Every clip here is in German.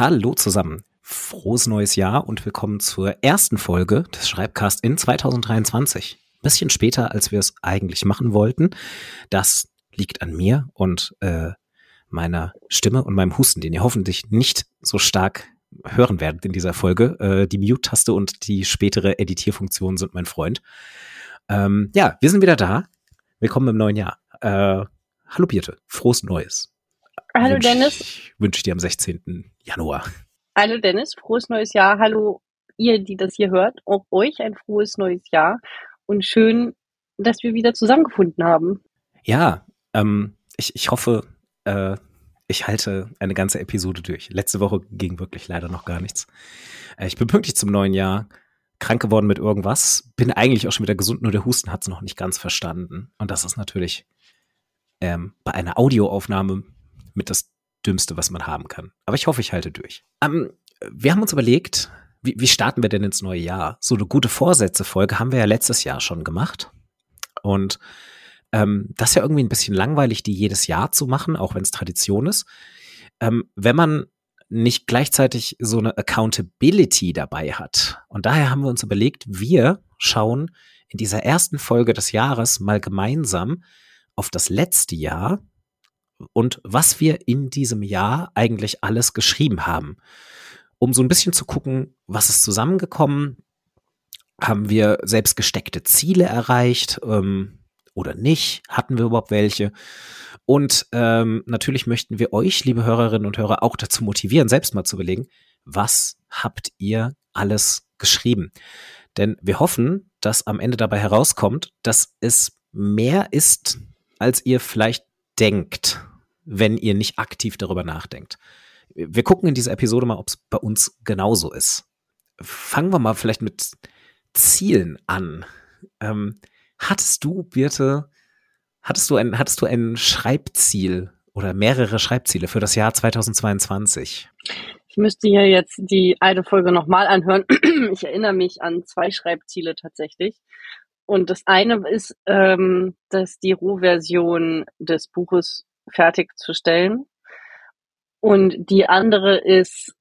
Hallo zusammen. Frohes neues Jahr und willkommen zur ersten Folge des Schreibcast in 2023. Bisschen später, als wir es eigentlich machen wollten. Das liegt an mir und äh, meiner Stimme und meinem Husten, den ihr hoffentlich nicht so stark hören werdet in dieser Folge. Äh, die Mute-Taste und die spätere Editierfunktion sind mein Freund. Ähm, ja, wir sind wieder da. Willkommen im neuen Jahr. Äh, hallo Birte, frohes Neues. Hallo wünsch, Dennis. Wünsche ich dir am 16. Januar. Hallo Dennis, frohes neues Jahr. Hallo ihr, die das hier hört. Auch euch ein frohes neues Jahr. Und schön, dass wir wieder zusammengefunden haben. Ja, ähm, ich, ich hoffe, äh, ich halte eine ganze Episode durch. Letzte Woche ging wirklich leider noch gar nichts. Äh, ich bin pünktlich zum neuen Jahr krank geworden mit irgendwas, bin eigentlich auch schon wieder gesund, nur der Husten hat es noch nicht ganz verstanden. Und das ist natürlich ähm, bei einer Audioaufnahme mit das Dümmste, was man haben kann. Aber ich hoffe, ich halte durch. Ähm, wir haben uns überlegt, wie, wie starten wir denn ins neue Jahr? So eine gute Vorsätze-Folge haben wir ja letztes Jahr schon gemacht. Und ähm, das ist ja irgendwie ein bisschen langweilig, die jedes Jahr zu machen, auch wenn es Tradition ist. Ähm, wenn man nicht gleichzeitig so eine Accountability dabei hat. Und daher haben wir uns überlegt, wir schauen in dieser ersten Folge des Jahres mal gemeinsam auf das letzte Jahr und was wir in diesem Jahr eigentlich alles geschrieben haben. Um so ein bisschen zu gucken, was ist zusammengekommen, haben wir selbst gesteckte Ziele erreicht ähm, oder nicht, hatten wir überhaupt welche. Und ähm, natürlich möchten wir euch, liebe Hörerinnen und Hörer, auch dazu motivieren, selbst mal zu überlegen, was habt ihr alles geschrieben? Denn wir hoffen, dass am Ende dabei herauskommt, dass es mehr ist, als ihr vielleicht denkt, wenn ihr nicht aktiv darüber nachdenkt. Wir gucken in dieser Episode mal, ob es bei uns genauso ist. Fangen wir mal vielleicht mit Zielen an. Ähm, hattest du, Birte, Hattest du ein, hattest du ein Schreibziel oder mehrere Schreibziele für das Jahr 2022? Ich müsste hier jetzt die alte Folge nochmal anhören. Ich erinnere mich an zwei Schreibziele tatsächlich. Und das eine ist, ähm, dass die Rohversion des Buches fertigzustellen. Und die andere ist,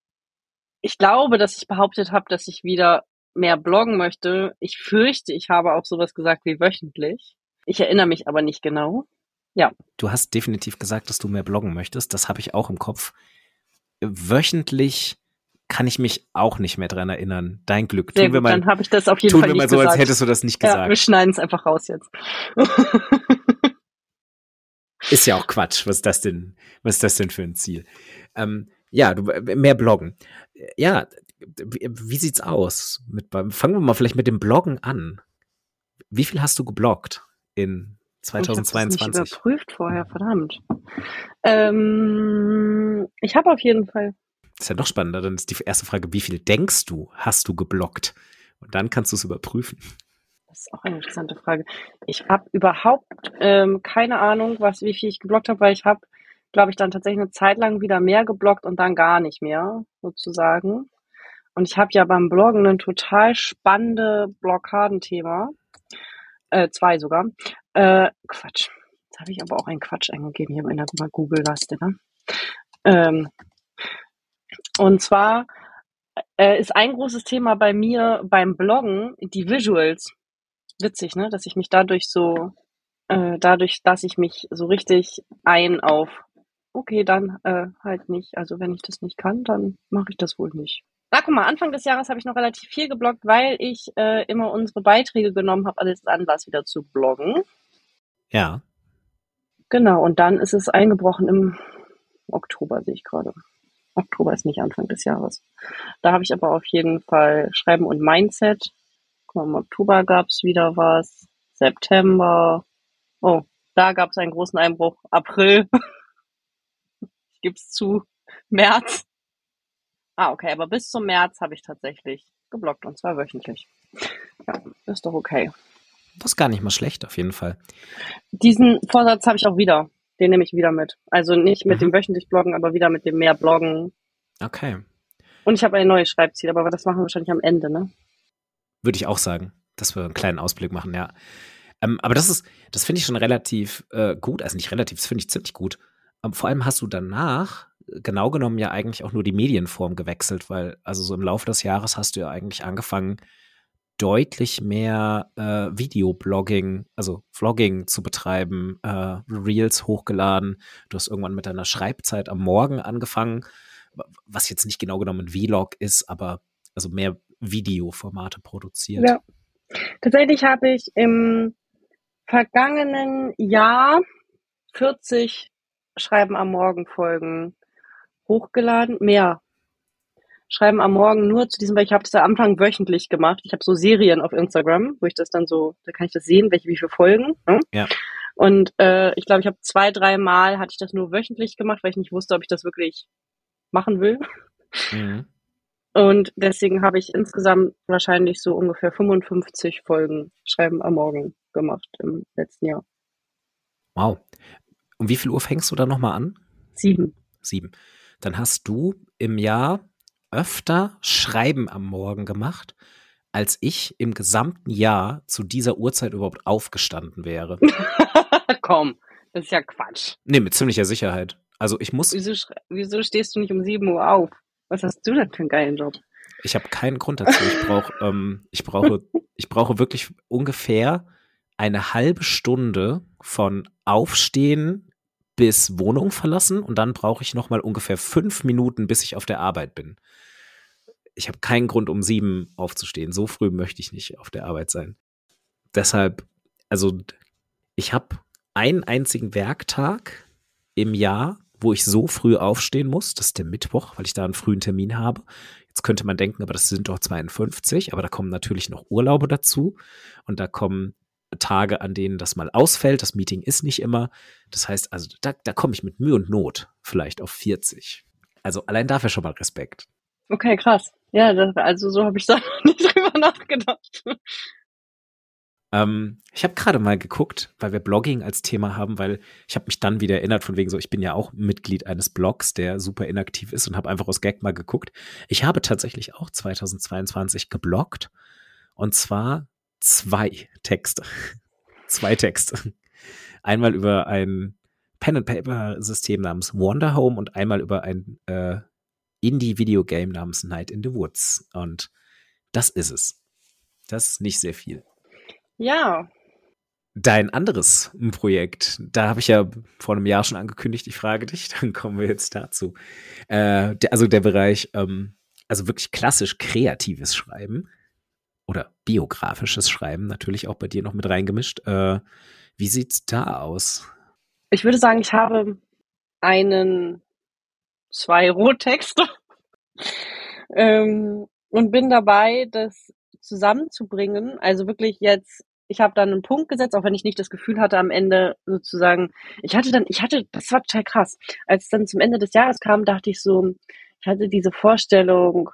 ich glaube, dass ich behauptet habe, dass ich wieder mehr bloggen möchte. Ich fürchte, ich habe auch sowas gesagt wie wöchentlich. Ich erinnere mich aber nicht genau. Ja. Du hast definitiv gesagt, dass du mehr bloggen möchtest. Das habe ich auch im Kopf. Wöchentlich kann ich mich auch nicht mehr dran erinnern. Dein Glück. Sehr tun wir mal, dann habe ich das auf jeden tun Fall wir mal so, gesagt. als hättest du das nicht gesagt. Ja, wir schneiden es einfach raus jetzt. ist ja auch Quatsch. Was ist das denn? Was ist das denn für ein Ziel? Ähm, ja, du, mehr bloggen. Ja, wie, sieht's aus? Mit, fangen wir mal vielleicht mit dem Bloggen an. Wie viel hast du gebloggt? in 2022? Ich habe nicht überprüft vorher, verdammt. Ähm, ich habe auf jeden Fall. Das ist ja noch spannender. Dann ist die erste Frage, wie viel denkst du, hast du geblockt? Und dann kannst du es überprüfen. Das ist auch eine interessante Frage. Ich habe überhaupt ähm, keine Ahnung, was, wie viel ich geblockt habe, weil ich habe, glaube ich, dann tatsächlich eine Zeit lang wieder mehr geblockt und dann gar nicht mehr, sozusagen. Und ich habe ja beim Bloggen ein total spannende Blockadenthema äh, zwei sogar. Äh, Quatsch. Jetzt habe ich aber auch einen Quatsch eingegeben hier in der Google-Laste. Ne? Ähm, und zwar äh, ist ein großes Thema bei mir beim Bloggen die Visuals. Witzig, ne? Dass ich mich dadurch so, äh, dadurch, dass ich mich so richtig ein auf, okay, dann äh, halt nicht. Also wenn ich das nicht kann, dann mache ich das wohl nicht. Na, guck mal, Anfang des Jahres habe ich noch relativ viel gebloggt, weil ich äh, immer unsere Beiträge genommen habe, alles Anlass wieder zu bloggen. Ja. Genau, und dann ist es eingebrochen im Oktober, sehe ich gerade. Oktober ist nicht Anfang des Jahres. Da habe ich aber auf jeden Fall Schreiben und Mindset. Im Oktober gab es wieder was. September. Oh, da gab es einen großen Einbruch. April. ich gebe es zu. März. Ah, okay, aber bis zum März habe ich tatsächlich geblockt und zwar wöchentlich. Ja, ist doch okay. Das ist gar nicht mal schlecht, auf jeden Fall. Diesen Vorsatz habe ich auch wieder. Den nehme ich wieder mit. Also nicht mit mhm. dem wöchentlich Bloggen, aber wieder mit dem mehr Bloggen. Okay. Und ich habe ein neues Schreibziel, aber das machen wir wahrscheinlich am Ende, ne? Würde ich auch sagen, dass wir einen kleinen Ausblick machen, ja. Ähm, aber das ist, das finde ich schon relativ äh, gut, also nicht relativ, das finde ich ziemlich gut. Ähm, vor allem hast du danach genau genommen ja eigentlich auch nur die Medienform gewechselt, weil also so im Laufe des Jahres hast du ja eigentlich angefangen, deutlich mehr äh, Videoblogging, also Vlogging zu betreiben, äh, Reels hochgeladen. Du hast irgendwann mit deiner Schreibzeit am Morgen angefangen, was jetzt nicht genau genommen ein Vlog ist, aber also mehr Videoformate produziert. Ja. Tatsächlich habe ich im vergangenen Jahr 40 Schreiben am Morgen Folgen hochgeladen. Mehr. Schreiben am Morgen nur zu diesem, weil ich habe das am Anfang wöchentlich gemacht. Ich habe so Serien auf Instagram, wo ich das dann so, da kann ich das sehen, welche wie viele Folgen. Ne? Ja. Und äh, ich glaube, ich habe zwei, drei Mal hatte ich das nur wöchentlich gemacht, weil ich nicht wusste, ob ich das wirklich machen will. Mhm. Und deswegen habe ich insgesamt wahrscheinlich so ungefähr 55 Folgen Schreiben am Morgen gemacht im letzten Jahr. Wow. Um wie viel Uhr fängst du da nochmal an? Sieben. Sieben. Dann hast du im Jahr öfter Schreiben am Morgen gemacht, als ich im gesamten Jahr zu dieser Uhrzeit überhaupt aufgestanden wäre. Komm, das ist ja Quatsch. Nee, mit ziemlicher Sicherheit. Also ich muss. Wieso, wieso stehst du nicht um 7 Uhr auf? Was hast du denn für einen geilen Job? Ich habe keinen Grund dazu. Ich brauche, ähm, ich brauche, ich brauche wirklich ungefähr eine halbe Stunde von Aufstehen bis Wohnung verlassen und dann brauche ich noch mal ungefähr fünf Minuten, bis ich auf der Arbeit bin. Ich habe keinen Grund, um sieben aufzustehen. So früh möchte ich nicht auf der Arbeit sein. Deshalb, also ich habe einen einzigen Werktag im Jahr, wo ich so früh aufstehen muss. Das ist der Mittwoch, weil ich da einen frühen Termin habe. Jetzt könnte man denken, aber das sind doch 52, aber da kommen natürlich noch Urlaube dazu und da kommen Tage, an denen das mal ausfällt. Das Meeting ist nicht immer. Das heißt, also da, da komme ich mit Mühe und Not vielleicht auf 40. Also allein dafür schon mal Respekt. Okay, krass. Ja, das, also so habe ich da nicht drüber nachgedacht. Ähm, ich habe gerade mal geguckt, weil wir Blogging als Thema haben, weil ich habe mich dann wieder erinnert von wegen so, ich bin ja auch Mitglied eines Blogs, der super inaktiv ist und habe einfach aus Gag mal geguckt. Ich habe tatsächlich auch 2022 gebloggt und zwar zwei Texte. zwei Texte. Einmal über ein Pen-and-Paper-System namens Wonder Home und einmal über ein äh, Indie-Videogame namens Night in the Woods. Und das ist es. Das ist nicht sehr viel. Ja. Dein anderes Projekt, da habe ich ja vor einem Jahr schon angekündigt, ich frage dich, dann kommen wir jetzt dazu. Äh, der, also der Bereich, ähm, also wirklich klassisch kreatives Schreiben oder biografisches Schreiben natürlich auch bei dir noch mit reingemischt. Äh, wie sieht's da aus? Ich würde sagen, ich habe einen, zwei Rohtexte ähm, und bin dabei, das zusammenzubringen. Also wirklich jetzt, ich habe dann einen Punkt gesetzt, auch wenn ich nicht das Gefühl hatte, am Ende sozusagen, ich hatte dann, ich hatte, das war total krass. Als es dann zum Ende des Jahres kam, dachte ich so, ich hatte diese Vorstellung,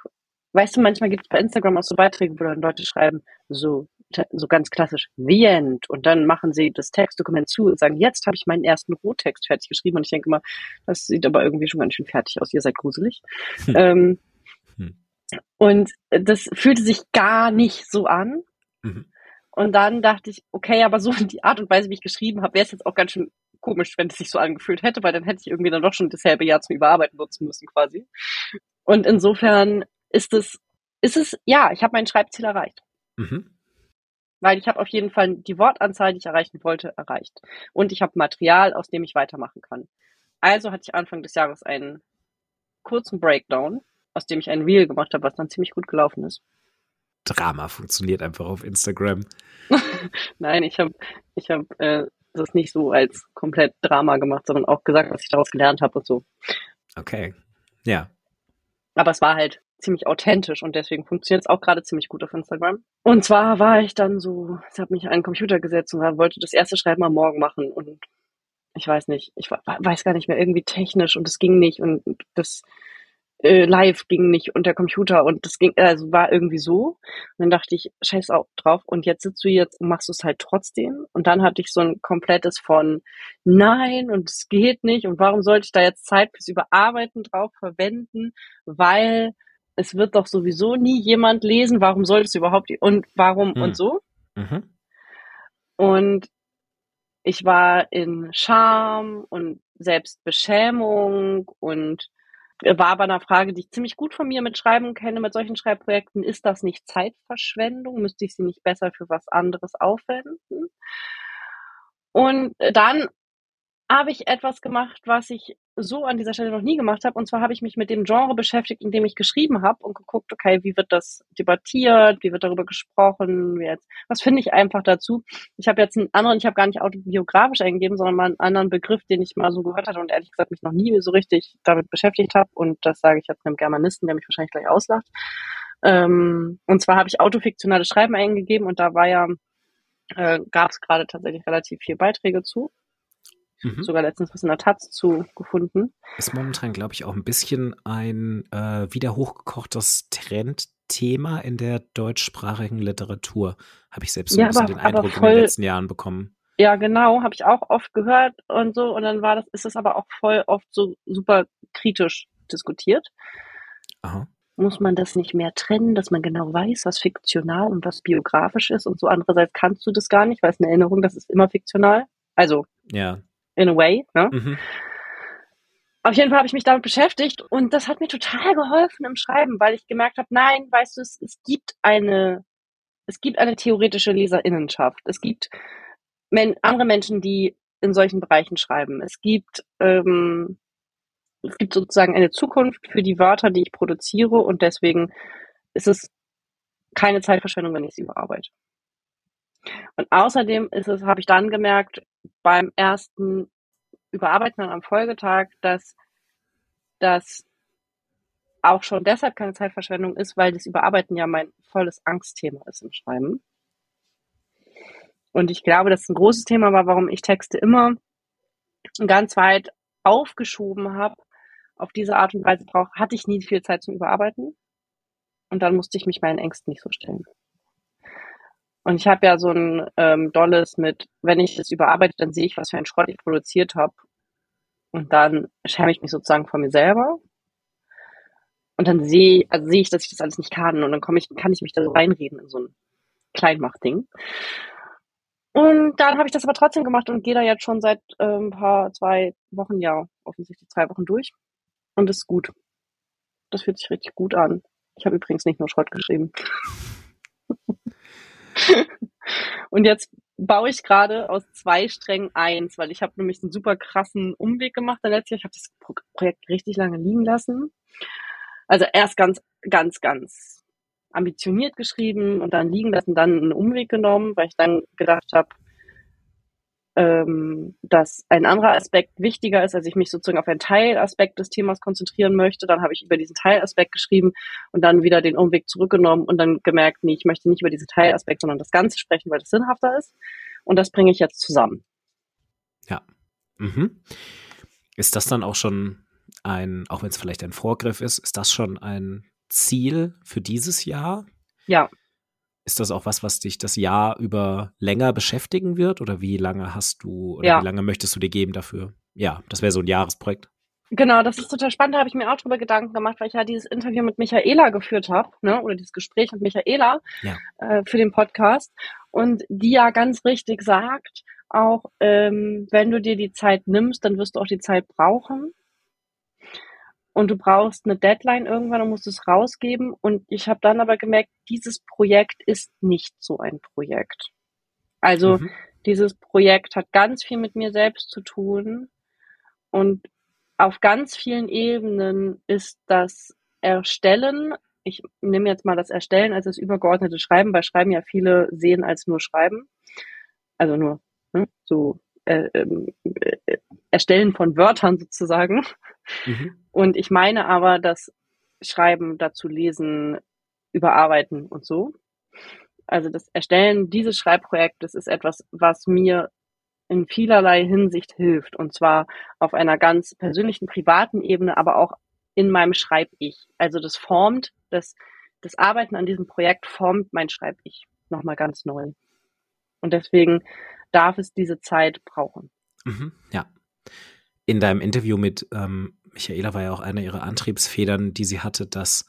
Weißt du, manchmal gibt es bei Instagram auch so Beiträge, wo dann Leute schreiben, so, so ganz klassisch, The End. Und dann machen sie das Textdokument zu und sagen, jetzt habe ich meinen ersten Rohtext fertig geschrieben. Und ich denke mal, das sieht aber irgendwie schon ganz schön fertig aus. Ihr seid gruselig. Hm. Ähm, hm. Und das fühlte sich gar nicht so an. Mhm. Und dann dachte ich, okay, aber so die Art und Weise, wie ich geschrieben habe, wäre es jetzt auch ganz schön komisch, wenn es sich so angefühlt hätte, weil dann hätte ich irgendwie dann doch schon dasselbe Jahr zum Überarbeiten nutzen müssen quasi. Und insofern ist es, ist es, ja, ich habe mein Schreibziel erreicht. Mhm. Weil ich habe auf jeden Fall die Wortanzahl, die ich erreichen wollte, erreicht. Und ich habe Material, aus dem ich weitermachen kann. Also hatte ich Anfang des Jahres einen kurzen Breakdown, aus dem ich ein Reel gemacht habe, was dann ziemlich gut gelaufen ist. Drama funktioniert einfach auf Instagram. Nein, ich habe ich hab, äh, das nicht so als komplett Drama gemacht, sondern auch gesagt, was ich daraus gelernt habe und so. Okay. Ja. Aber es war halt ziemlich authentisch und deswegen funktioniert es auch gerade ziemlich gut auf Instagram. Und zwar war ich dann so, ich habe mich an den Computer gesetzt und wollte das erste Schreiben am Morgen machen und ich weiß nicht, ich weiß gar nicht mehr, irgendwie technisch und es ging nicht und das äh, live ging nicht und der Computer und das ging, also war irgendwie so. Und dann dachte ich, scheiß auch drauf und jetzt sitzt du jetzt und machst du es halt trotzdem. Und dann hatte ich so ein komplettes von nein und es geht nicht und warum sollte ich da jetzt Zeit fürs Überarbeiten drauf verwenden, weil es wird doch sowieso nie jemand lesen, warum soll es überhaupt und warum hm. und so. Mhm. Und ich war in Scham und Selbstbeschämung und war bei einer Frage, die ich ziemlich gut von mir mit Schreiben kenne, mit solchen Schreibprojekten, ist das nicht Zeitverschwendung? Müsste ich sie nicht besser für was anderes aufwenden? Und dann habe ich etwas gemacht, was ich so an dieser Stelle noch nie gemacht habe. Und zwar habe ich mich mit dem Genre beschäftigt, in dem ich geschrieben habe und geguckt, okay, wie wird das debattiert, wie wird darüber gesprochen, wie jetzt, was finde ich einfach dazu. Ich habe jetzt einen anderen, ich habe gar nicht autobiografisch eingegeben, sondern mal einen anderen Begriff, den ich mal so gehört hatte und ehrlich gesagt mich noch nie so richtig damit beschäftigt habe. Und das sage ich jetzt einem Germanisten, der mich wahrscheinlich gleich auslacht. Ähm, und zwar habe ich autofiktionales Schreiben eingegeben und da war ja, äh, gab es gerade tatsächlich relativ viele Beiträge zu. Mhm. Sogar letztens was in der Taz zu gefunden. Ist momentan, glaube ich, auch ein bisschen ein äh, wieder hochgekochtes Trendthema in der deutschsprachigen Literatur. Habe ich selbst so ja, ein bisschen aber, den Eindruck voll, in den letzten Jahren bekommen. Ja, genau, habe ich auch oft gehört und so. Und dann war das, ist es aber auch voll oft so super kritisch diskutiert. Aha. Muss man das nicht mehr trennen, dass man genau weiß, was fiktional und was biografisch ist und so. Andererseits kannst du das gar nicht, weil es eine Erinnerung, das ist immer fiktional. Also, ja in a way. Ne? Mhm. Auf jeden Fall habe ich mich damit beschäftigt und das hat mir total geholfen im Schreiben, weil ich gemerkt habe, nein, weißt du, es, es gibt eine, es gibt eine theoretische Leserinnenschaft. Es gibt men andere Menschen, die in solchen Bereichen schreiben. Es gibt, ähm, es gibt sozusagen eine Zukunft für die Wörter, die ich produziere und deswegen ist es keine Zeitverschwendung, wenn ich sie überarbeite. Und außerdem ist es, habe ich dann gemerkt, beim ersten Überarbeiten am Folgetag, dass das auch schon deshalb keine Zeitverschwendung ist, weil das Überarbeiten ja mein volles Angstthema ist im Schreiben. Und ich glaube, dass ein großes Thema war, warum ich Texte immer ganz weit aufgeschoben habe. Auf diese Art und Weise brauch, hatte ich nie viel Zeit zum Überarbeiten. Und dann musste ich mich meinen Ängsten nicht so stellen. Und ich habe ja so ein ähm, dolles mit, wenn ich das überarbeite, dann sehe ich, was für ein Schrott ich produziert habe. Und dann schäme ich mich sozusagen vor mir selber. Und dann sehe, also sehe ich, dass ich das alles nicht kann. Und dann komme ich, kann ich mich da so reinreden in so ein Kleinmachtding. Und dann habe ich das aber trotzdem gemacht und gehe da jetzt schon seit äh, ein paar, zwei Wochen, ja, offensichtlich zwei Wochen durch. Und das ist gut. Das fühlt sich richtig gut an. Ich habe übrigens nicht nur Schrott geschrieben. Und jetzt baue ich gerade aus zwei Strängen eins, weil ich habe nämlich einen super krassen Umweg gemacht dann letztes. Ich habe das Projekt richtig lange liegen lassen. Also erst ganz, ganz, ganz ambitioniert geschrieben und dann liegen lassen, dann einen Umweg genommen, weil ich dann gedacht habe, ähm, dass ein anderer Aspekt wichtiger ist, als ich mich sozusagen auf einen Teilaspekt des Themas konzentrieren möchte. Dann habe ich über diesen Teilaspekt geschrieben und dann wieder den Umweg zurückgenommen und dann gemerkt, nee, ich möchte nicht über diesen Teilaspekt, sondern das Ganze sprechen, weil das sinnhafter ist. Und das bringe ich jetzt zusammen. Ja. Mhm. Ist das dann auch schon ein, auch wenn es vielleicht ein Vorgriff ist, ist das schon ein Ziel für dieses Jahr? Ja. Ist das auch was, was dich das Jahr über länger beschäftigen wird? Oder wie lange hast du oder ja. wie lange möchtest du dir geben dafür? Ja, das wäre so ein Jahresprojekt. Genau, das ist total spannend. Da habe ich mir auch drüber Gedanken gemacht, weil ich ja dieses Interview mit Michaela geführt habe, ne, oder dieses Gespräch mit Michaela ja. äh, für den Podcast. Und die ja ganz richtig sagt, auch ähm, wenn du dir die Zeit nimmst, dann wirst du auch die Zeit brauchen und du brauchst eine Deadline irgendwann und musst es rausgeben. Und ich habe dann aber gemerkt, dieses Projekt ist nicht so ein Projekt. Also mhm. dieses Projekt hat ganz viel mit mir selbst zu tun und auf ganz vielen Ebenen ist das Erstellen, ich nehme jetzt mal das Erstellen als das übergeordnete Schreiben, weil Schreiben ja viele sehen als nur Schreiben, also nur ne, so äh, äh, Erstellen von Wörtern sozusagen. Mhm. Und ich meine aber, dass Schreiben dazu lesen, überarbeiten und so. Also das Erstellen dieses Schreibprojektes ist etwas, was mir in vielerlei Hinsicht hilft. Und zwar auf einer ganz persönlichen, privaten Ebene, aber auch in meinem Schreib-Ich. Also das formt, das, das Arbeiten an diesem Projekt formt mein Schreib-Ich nochmal ganz neu. Und deswegen darf es diese Zeit brauchen. Mhm, ja. In deinem Interview mit ähm, Michaela war ja auch eine ihrer Antriebsfedern, die sie hatte, dass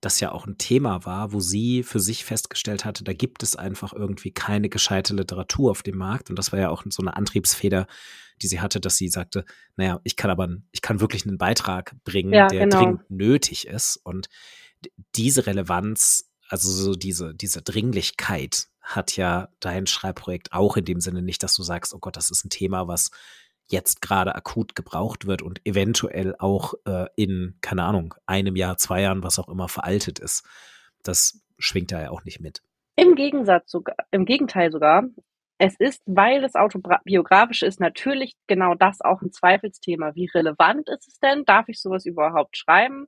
das ja auch ein Thema war, wo sie für sich festgestellt hatte, da gibt es einfach irgendwie keine gescheite Literatur auf dem Markt. Und das war ja auch so eine Antriebsfeder, die sie hatte, dass sie sagte, naja, ich kann aber, ich kann wirklich einen Beitrag bringen, ja, der genau. dringend nötig ist. Und diese Relevanz, also so diese, diese Dringlichkeit hat ja dein Schreibprojekt auch in dem Sinne nicht, dass du sagst, oh Gott, das ist ein Thema, was jetzt gerade akut gebraucht wird und eventuell auch äh, in, keine Ahnung, einem Jahr, zwei Jahren, was auch immer, veraltet ist. Das schwingt da ja auch nicht mit. Im Gegensatz sogar, im Gegenteil sogar, es ist, weil es autobiografisch ist, natürlich genau das auch ein Zweifelsthema. Wie relevant ist es denn? Darf ich sowas überhaupt schreiben?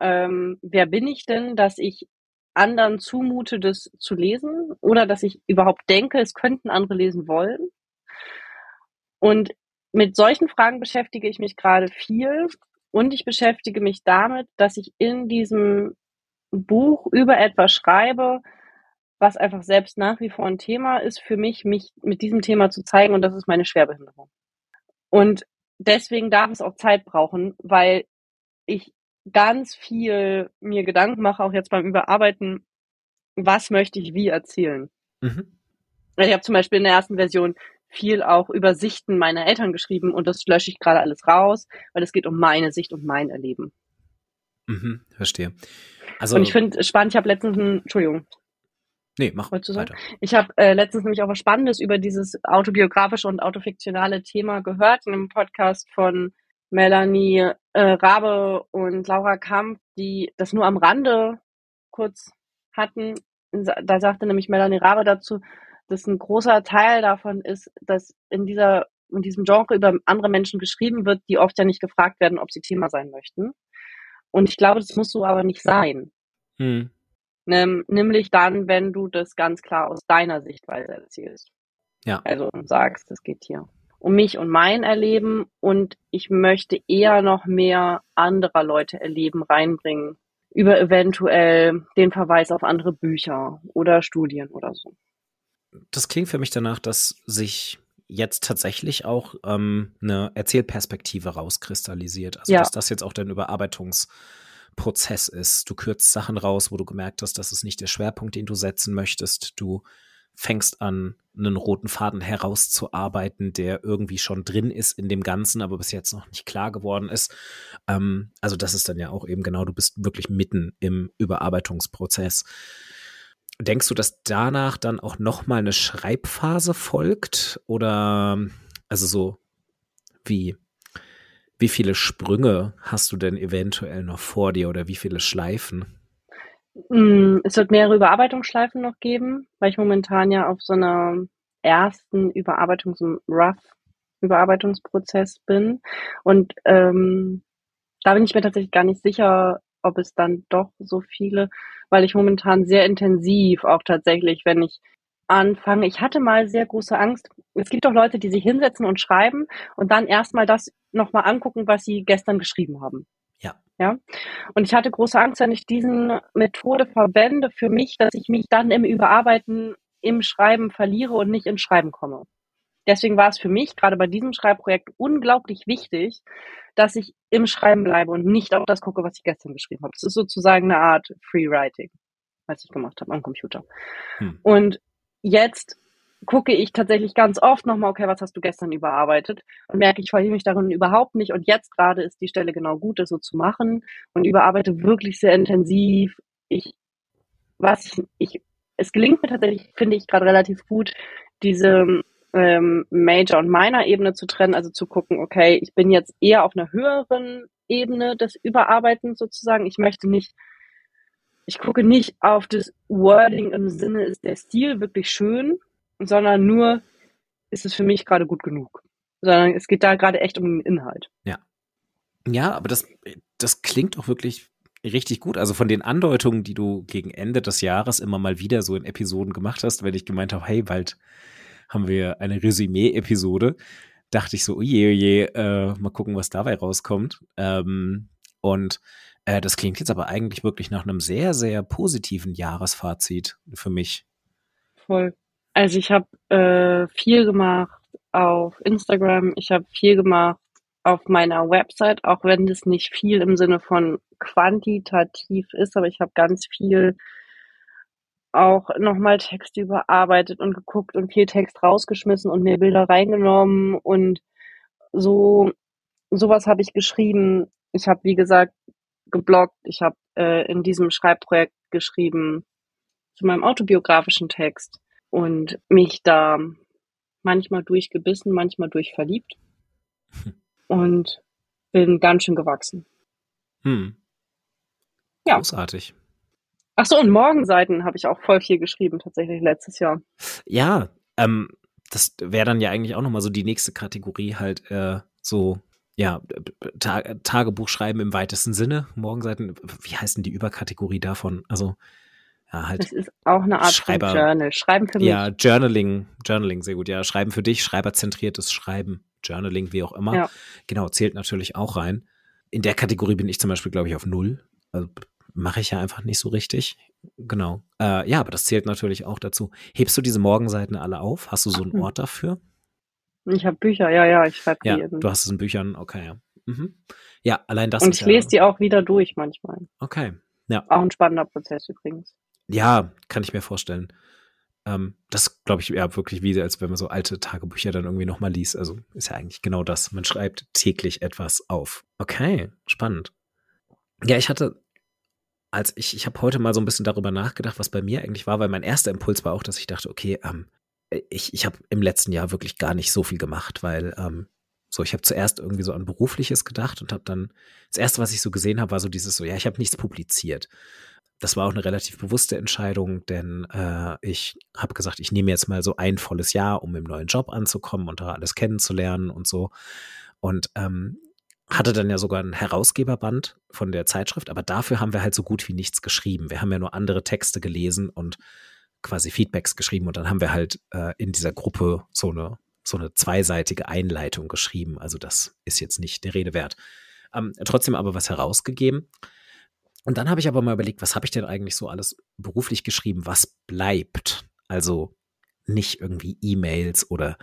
Ähm, wer bin ich denn, dass ich anderen zumute, das zu lesen? Oder dass ich überhaupt denke, es könnten andere lesen wollen? Und mit solchen Fragen beschäftige ich mich gerade viel. Und ich beschäftige mich damit, dass ich in diesem Buch über etwas schreibe, was einfach selbst nach wie vor ein Thema ist für mich, mich mit diesem Thema zu zeigen und das ist meine Schwerbehinderung. Und deswegen darf es auch Zeit brauchen, weil ich ganz viel mir Gedanken mache, auch jetzt beim Überarbeiten, was möchte ich wie erzählen. Mhm. Ich habe zum Beispiel in der ersten Version viel auch über Sichten meiner Eltern geschrieben und das lösche ich gerade alles raus, weil es geht um meine Sicht und mein Erleben. Mhm, verstehe. Also, und ich finde spannend, ich habe letztens ein, Entschuldigung, Nee, mach weiter. Sagen? Ich habe äh, letztens nämlich auch was Spannendes über dieses autobiografische und autofiktionale Thema gehört in einem Podcast von Melanie äh, Rabe und Laura Kamp, die das nur am Rande kurz hatten. Da sagte nämlich Melanie Rabe dazu, dass ein großer Teil davon ist, dass in dieser in diesem Genre über andere Menschen geschrieben wird, die oft ja nicht gefragt werden, ob sie Thema sein möchten. Und ich glaube, das muss so aber nicht sein. Hm. Nämlich dann, wenn du das ganz klar aus deiner Sichtweise erzählst. Ja. Also sagst, es geht hier um mich und mein Erleben und ich möchte eher noch mehr anderer Leute Erleben reinbringen über eventuell den Verweis auf andere Bücher oder Studien oder so. Das klingt für mich danach, dass sich jetzt tatsächlich auch ähm, eine Erzählperspektive rauskristallisiert. Also ja. dass das jetzt auch dein Überarbeitungs Prozess ist. Du kürzt Sachen raus, wo du gemerkt hast, das ist nicht der Schwerpunkt, den du setzen möchtest. Du fängst an, einen roten Faden herauszuarbeiten, der irgendwie schon drin ist in dem Ganzen, aber bis jetzt noch nicht klar geworden ist. Ähm, also das ist dann ja auch eben genau, du bist wirklich mitten im Überarbeitungsprozess. Denkst du, dass danach dann auch noch mal eine Schreibphase folgt oder also so wie wie viele Sprünge hast du denn eventuell noch vor dir oder wie viele Schleifen? Mm, es wird mehrere Überarbeitungsschleifen noch geben, weil ich momentan ja auf so einer ersten Überarbeitungs- Rough Überarbeitungsprozess bin. Und ähm, da bin ich mir tatsächlich gar nicht sicher, ob es dann doch so viele, weil ich momentan sehr intensiv auch tatsächlich, wenn ich anfange. Ich hatte mal sehr große Angst. Es gibt doch Leute, die sich hinsetzen und schreiben und dann erstmal das nochmal angucken, was sie gestern geschrieben haben. Ja. Und ich hatte große Angst, wenn ich diesen Methode verwende für mich, dass ich mich dann im Überarbeiten, im Schreiben verliere und nicht ins Schreiben komme. Deswegen war es für mich gerade bei diesem Schreibprojekt unglaublich wichtig, dass ich im Schreiben bleibe und nicht auf das gucke, was ich gestern geschrieben habe. Es ist sozusagen eine Art Free Writing, was ich gemacht habe am Computer. Hm. Und jetzt gucke ich tatsächlich ganz oft nochmal, okay, was hast du gestern überarbeitet? Und merke, ich verliere mich darin überhaupt nicht. Und jetzt gerade ist die Stelle genau gut, das so zu machen und überarbeite wirklich sehr intensiv. Ich, was ich, ich es gelingt mir tatsächlich, finde ich gerade relativ gut, diese ähm, Major- und Minor-Ebene zu trennen, also zu gucken, okay, ich bin jetzt eher auf einer höheren Ebene des Überarbeitens sozusagen. Ich möchte nicht ich gucke nicht auf das Wording im Sinne, ist der Stil wirklich schön, sondern nur, ist es für mich gerade gut genug. Sondern es geht da gerade echt um den Inhalt. Ja. Ja, aber das, das klingt auch wirklich richtig gut. Also von den Andeutungen, die du gegen Ende des Jahres immer mal wieder so in Episoden gemacht hast, wenn ich gemeint habe, hey, bald haben wir eine Resümee-Episode, dachte ich so, oje, oje, äh, mal gucken, was dabei rauskommt. Ähm, und äh, das klingt jetzt aber eigentlich wirklich nach einem sehr, sehr positiven Jahresfazit für mich. Voll. Also ich habe äh, viel gemacht auf Instagram, ich habe viel gemacht auf meiner Website, auch wenn das nicht viel im Sinne von quantitativ ist, aber ich habe ganz viel auch nochmal Texte überarbeitet und geguckt und viel Text rausgeschmissen und mir Bilder reingenommen und so sowas habe ich geschrieben. Ich habe wie gesagt gebloggt, ich habe äh, in diesem Schreibprojekt geschrieben zu meinem autobiografischen Text und mich da manchmal durchgebissen, manchmal durchverliebt und bin ganz schön gewachsen. Hm. Ja. Großartig. Ach so, und Morgenseiten habe ich auch voll viel geschrieben, tatsächlich letztes Jahr. Ja, ähm, das wäre dann ja eigentlich auch nochmal so die nächste Kategorie, halt äh, so, ja, Ta Tagebuch schreiben im weitesten Sinne. Morgenseiten, wie heißt denn die Überkategorie davon? Also, ja, halt. Das ist auch eine Art Schreiber, von Journal. Schreiben für mich. Ja, Journaling, Journaling, sehr gut. Ja, Schreiben für dich, schreiberzentriertes Schreiben, Journaling, wie auch immer. Ja. Genau, zählt natürlich auch rein. In der Kategorie bin ich zum Beispiel, glaube ich, auf null. Also mache ich ja einfach nicht so richtig. Genau. Äh, ja, aber das zählt natürlich auch dazu. Hebst du diese Morgenseiten alle auf? Hast du so einen. Ort dafür? Ich habe Bücher, ja, ja, ich schreibe ja, die. Du hast es in Büchern, okay, ja. Mhm. Ja, allein das. Und ich lese ja, die auch wieder durch manchmal. Okay. Ja. Auch ein spannender Prozess übrigens. Ja, kann ich mir vorstellen. Ähm, das glaube ich ja wirklich wie, als wenn man so alte Tagebücher dann irgendwie nochmal liest. Also ist ja eigentlich genau das. Man schreibt täglich etwas auf. Okay, spannend. Ja, ich hatte als ich, ich habe heute mal so ein bisschen darüber nachgedacht, was bei mir eigentlich war, weil mein erster Impuls war auch, dass ich dachte, okay, ähm, ich, ich habe im letzten Jahr wirklich gar nicht so viel gemacht, weil ähm, so, ich habe zuerst irgendwie so an berufliches gedacht und habe dann, das erste, was ich so gesehen habe, war so dieses so, ja, ich habe nichts publiziert. Das war auch eine relativ bewusste Entscheidung, denn äh, ich habe gesagt, ich nehme jetzt mal so ein volles Jahr, um im neuen Job anzukommen und da alles kennenzulernen und so. Und ähm, hatte dann ja sogar ein Herausgeberband von der Zeitschrift, aber dafür haben wir halt so gut wie nichts geschrieben. Wir haben ja nur andere Texte gelesen und quasi Feedbacks geschrieben und dann haben wir halt äh, in dieser Gruppe so eine, so eine zweiseitige Einleitung geschrieben. Also das ist jetzt nicht der Rede wert. Ähm, trotzdem aber was herausgegeben. Und dann habe ich aber mal überlegt, was habe ich denn eigentlich so alles beruflich geschrieben, was bleibt? Also nicht irgendwie E-Mails oder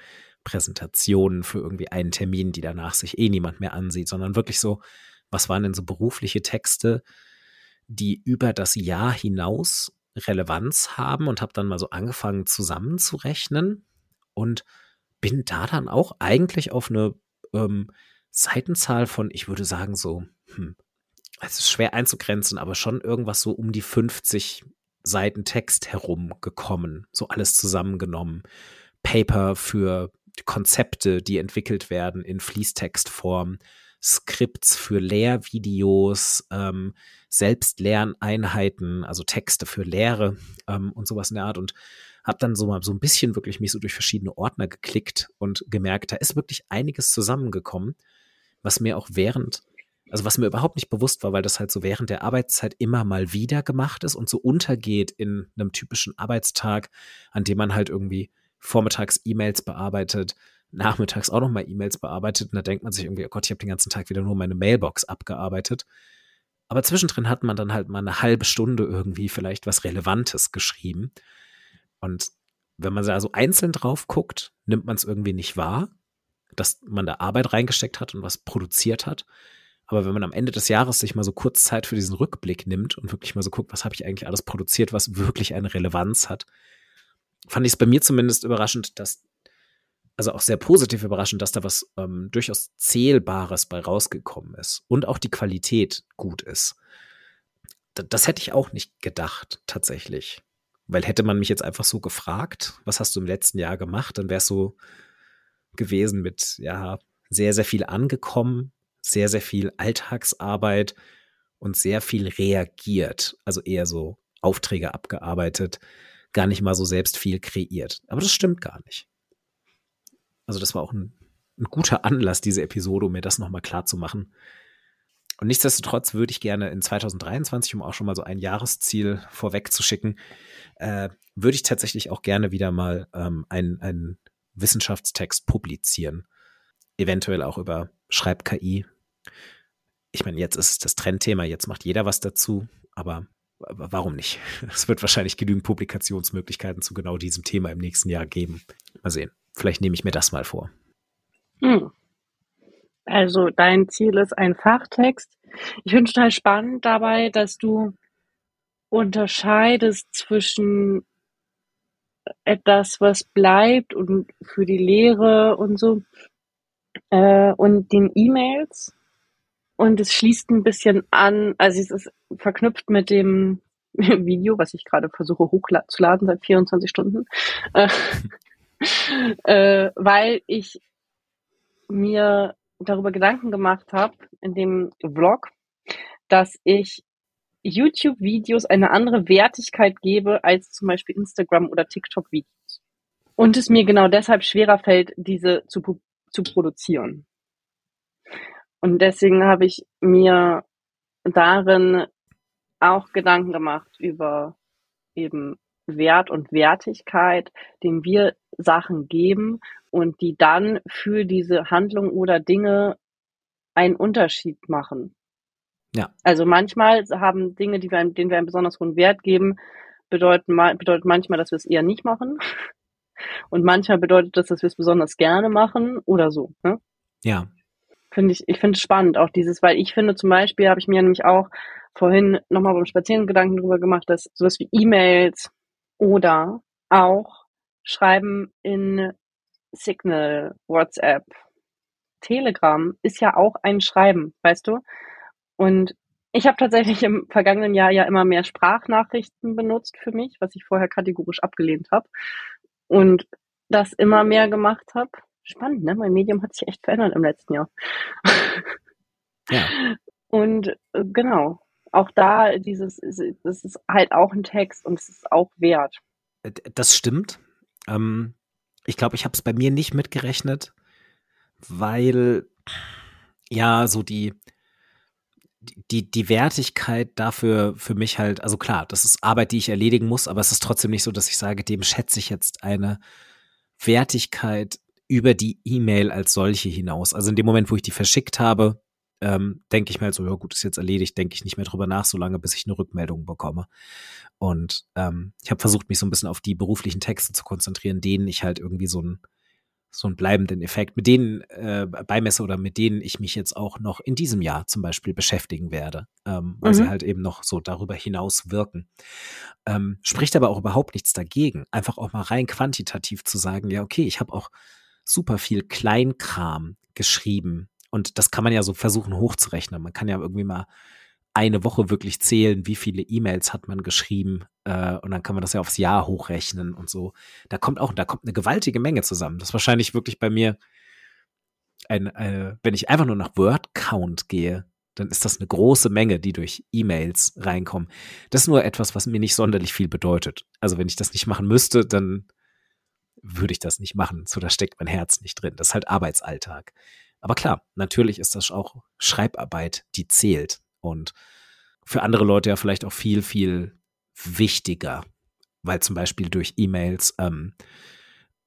Präsentationen für irgendwie einen Termin, die danach sich eh niemand mehr ansieht, sondern wirklich so, was waren denn so berufliche Texte, die über das Jahr hinaus Relevanz haben und habe dann mal so angefangen zusammenzurechnen und bin da dann auch eigentlich auf eine ähm, Seitenzahl von, ich würde sagen, so, hm, es ist schwer einzugrenzen, aber schon irgendwas so um die 50 Seiten Text herumgekommen, so alles zusammengenommen. Paper für Konzepte, die entwickelt werden in Fließtextform, Skripts für Lehrvideos, ähm, Selbstlerneinheiten, also Texte für Lehre ähm, und sowas in der Art und habe dann so mal so ein bisschen wirklich mich so durch verschiedene Ordner geklickt und gemerkt, da ist wirklich einiges zusammengekommen, was mir auch während, also was mir überhaupt nicht bewusst war, weil das halt so während der Arbeitszeit immer mal wieder gemacht ist und so untergeht in einem typischen Arbeitstag, an dem man halt irgendwie vormittags E-Mails bearbeitet, nachmittags auch nochmal E-Mails bearbeitet. Und da denkt man sich irgendwie, oh Gott, ich habe den ganzen Tag wieder nur meine Mailbox abgearbeitet. Aber zwischendrin hat man dann halt mal eine halbe Stunde irgendwie vielleicht was Relevantes geschrieben. Und wenn man da so einzeln drauf guckt, nimmt man es irgendwie nicht wahr, dass man da Arbeit reingesteckt hat und was produziert hat. Aber wenn man am Ende des Jahres sich mal so kurz Zeit für diesen Rückblick nimmt und wirklich mal so guckt, was habe ich eigentlich alles produziert, was wirklich eine Relevanz hat, fand ich es bei mir zumindest überraschend, dass, also auch sehr positiv überraschend, dass da was ähm, durchaus Zählbares bei rausgekommen ist und auch die Qualität gut ist. D das hätte ich auch nicht gedacht, tatsächlich. Weil hätte man mich jetzt einfach so gefragt, was hast du im letzten Jahr gemacht, dann wäre es so gewesen mit, ja, sehr, sehr viel angekommen, sehr, sehr viel Alltagsarbeit und sehr viel reagiert. Also eher so Aufträge abgearbeitet gar nicht mal so selbst viel kreiert. Aber das stimmt gar nicht. Also das war auch ein, ein guter Anlass, diese Episode, um mir das nochmal klar zu machen. Und nichtsdestotrotz würde ich gerne in 2023, um auch schon mal so ein Jahresziel vorwegzuschicken, äh, würde ich tatsächlich auch gerne wieder mal ähm, einen, einen Wissenschaftstext publizieren. Eventuell auch über Schreib-KI. Ich meine, jetzt ist es das Trendthema, jetzt macht jeder was dazu, aber warum nicht? Es wird wahrscheinlich genügend Publikationsmöglichkeiten zu genau diesem Thema im nächsten Jahr geben. Mal sehen. Vielleicht nehme ich mir das mal vor. Hm. Also dein Ziel ist ein Fachtext. Ich finde total spannend dabei, dass du unterscheidest zwischen etwas, was bleibt und für die Lehre und so äh, und den E-Mails. Und es schließt ein bisschen an, also es ist verknüpft mit dem Video, was ich gerade versuche hochzuladen seit 24 Stunden, äh, äh, weil ich mir darüber Gedanken gemacht habe in dem Vlog, dass ich YouTube-Videos eine andere Wertigkeit gebe als zum Beispiel Instagram oder TikTok-Videos. Und es mir genau deshalb schwerer fällt, diese zu, zu produzieren. Und deswegen habe ich mir darin auch Gedanken gemacht über eben Wert und Wertigkeit, den wir Sachen geben und die dann für diese Handlung oder Dinge einen Unterschied machen. Ja. Also manchmal haben Dinge, die wir, denen wir einen besonders hohen Wert geben, bedeuten, bedeutet manchmal, dass wir es eher nicht machen. Und manchmal bedeutet das, dass wir es besonders gerne machen oder so. Ne? Ja. Finde ich, ich finde es spannend, auch dieses, weil ich finde zum Beispiel, habe ich mir nämlich auch vorhin nochmal beim Spazieren Gedanken darüber gemacht, dass sowas wie E-Mails oder auch Schreiben in Signal, WhatsApp, Telegram ist ja auch ein Schreiben, weißt du? Und ich habe tatsächlich im vergangenen Jahr ja immer mehr Sprachnachrichten benutzt für mich, was ich vorher kategorisch abgelehnt habe. Und das immer mehr gemacht habe. Spannend, ne? Mein Medium hat sich echt verändert im letzten Jahr. Ja. Und äh, genau, auch da dieses, das ist halt auch ein Text und es ist auch wert. Das stimmt. Ähm, ich glaube, ich habe es bei mir nicht mitgerechnet, weil ja so die die, die Wertigkeit dafür für mich halt, also klar, das ist Arbeit, die ich erledigen muss, aber es ist trotzdem nicht so, dass ich sage, dem schätze ich jetzt eine Wertigkeit über die E-Mail als solche hinaus. Also in dem Moment, wo ich die verschickt habe, ähm, denke ich mir halt so, ja gut, ist jetzt erledigt, denke ich nicht mehr drüber nach, solange bis ich eine Rückmeldung bekomme. Und ähm, ich habe versucht, mich so ein bisschen auf die beruflichen Texte zu konzentrieren, denen ich halt irgendwie so ein so einen bleibenden Effekt, mit denen äh, beimesse oder mit denen ich mich jetzt auch noch in diesem Jahr zum Beispiel beschäftigen werde, ähm, weil mhm. sie halt eben noch so darüber hinaus wirken. Ähm, spricht aber auch überhaupt nichts dagegen, einfach auch mal rein quantitativ zu sagen, ja, okay, ich habe auch super viel Kleinkram geschrieben und das kann man ja so versuchen hochzurechnen. Man kann ja irgendwie mal eine Woche wirklich zählen, wie viele E-Mails hat man geschrieben äh, und dann kann man das ja aufs Jahr hochrechnen und so. Da kommt auch, da kommt eine gewaltige Menge zusammen. Das ist wahrscheinlich wirklich bei mir ein, äh, wenn ich einfach nur nach Word-Count gehe, dann ist das eine große Menge, die durch E-Mails reinkommen. Das ist nur etwas, was mir nicht sonderlich viel bedeutet. Also wenn ich das nicht machen müsste, dann würde ich das nicht machen. So, da steckt mein Herz nicht drin. Das ist halt Arbeitsalltag. Aber klar, natürlich ist das auch Schreibarbeit, die zählt und für andere Leute ja vielleicht auch viel, viel wichtiger, weil zum Beispiel durch E-Mails ähm,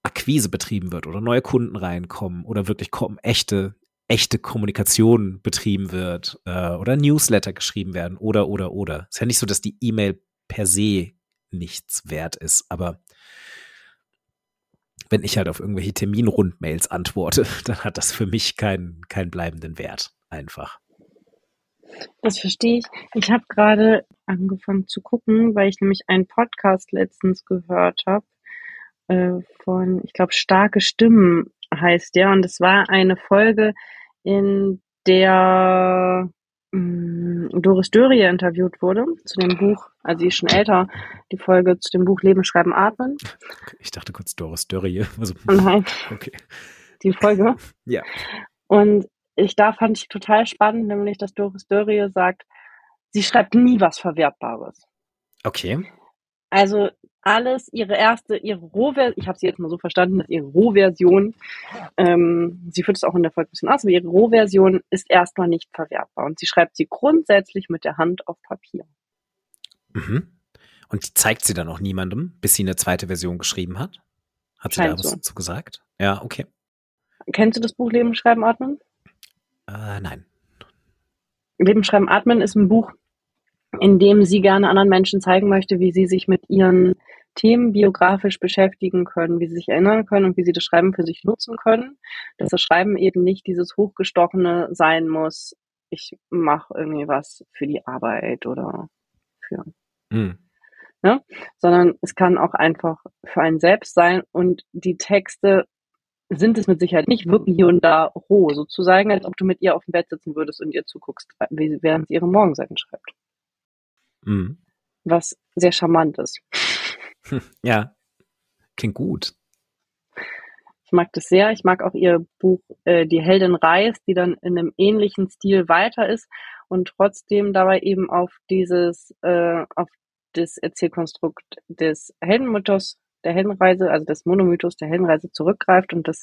Akquise betrieben wird oder neue Kunden reinkommen oder wirklich kommen, echte, echte Kommunikation betrieben wird äh, oder Newsletter geschrieben werden oder, oder, oder. Ist ja nicht so, dass die E-Mail per se nichts wert ist, aber wenn ich halt auf irgendwelche Terminrundmails antworte, dann hat das für mich keinen, keinen bleibenden Wert einfach. Das verstehe ich. Ich habe gerade angefangen zu gucken, weil ich nämlich einen Podcast letztens gehört habe äh, von, ich glaube, Starke Stimmen heißt der. Und es war eine Folge, in der mh, mm, Doris Dörrie interviewt wurde zu dem Buch, also sie ist schon älter, die Folge zu dem Buch Leben, Schreiben, Atmen. Ich dachte kurz Doris Dörrie. Also, Nein. Okay. Die Folge. Ja. Und ich da fand ich total spannend, nämlich dass Doris Dörrie sagt, sie schreibt nie was Verwertbares. Okay. Also alles, ihre erste, ihre Rohversion, ich habe sie jetzt mal so verstanden, dass ihre Rohversion, ähm, sie führt es auch in der Folge ein bisschen aus, aber ihre Rohversion ist erstmal nicht verwertbar und sie schreibt sie grundsätzlich mit der Hand auf Papier. Mhm. Und die zeigt sie dann auch niemandem, bis sie eine zweite Version geschrieben hat? Hat sie Scheint da was so. dazu gesagt? Ja, okay. Kennst du das Buch Leben, Schreiben, Atmen? Äh, nein. Leben, Schreiben, Atmen ist ein Buch, in dem sie gerne anderen Menschen zeigen möchte, wie sie sich mit ihren Themen biografisch beschäftigen können, wie sie sich erinnern können und wie sie das Schreiben für sich nutzen können. Dass das Schreiben eben nicht dieses hochgestochene sein muss, ich mache irgendwie was für die Arbeit oder für. Mhm. Ne? Sondern es kann auch einfach für einen selbst sein und die Texte sind es mit Sicherheit nicht, wirken hier und da roh, sozusagen, als ob du mit ihr auf dem Bett sitzen würdest und ihr zuguckst, während sie ihre Morgenseiten schreibt. Mhm. Was sehr charmant ist. Ja, klingt gut. Ich mag das sehr. Ich mag auch ihr Buch äh, Die Heldin reist, die dann in einem ähnlichen Stil weiter ist und trotzdem dabei eben auf dieses, äh, auf das Erzählkonstrukt des Heldenmythos der Heldenreise, also des Monomythos der Heldenreise zurückgreift und das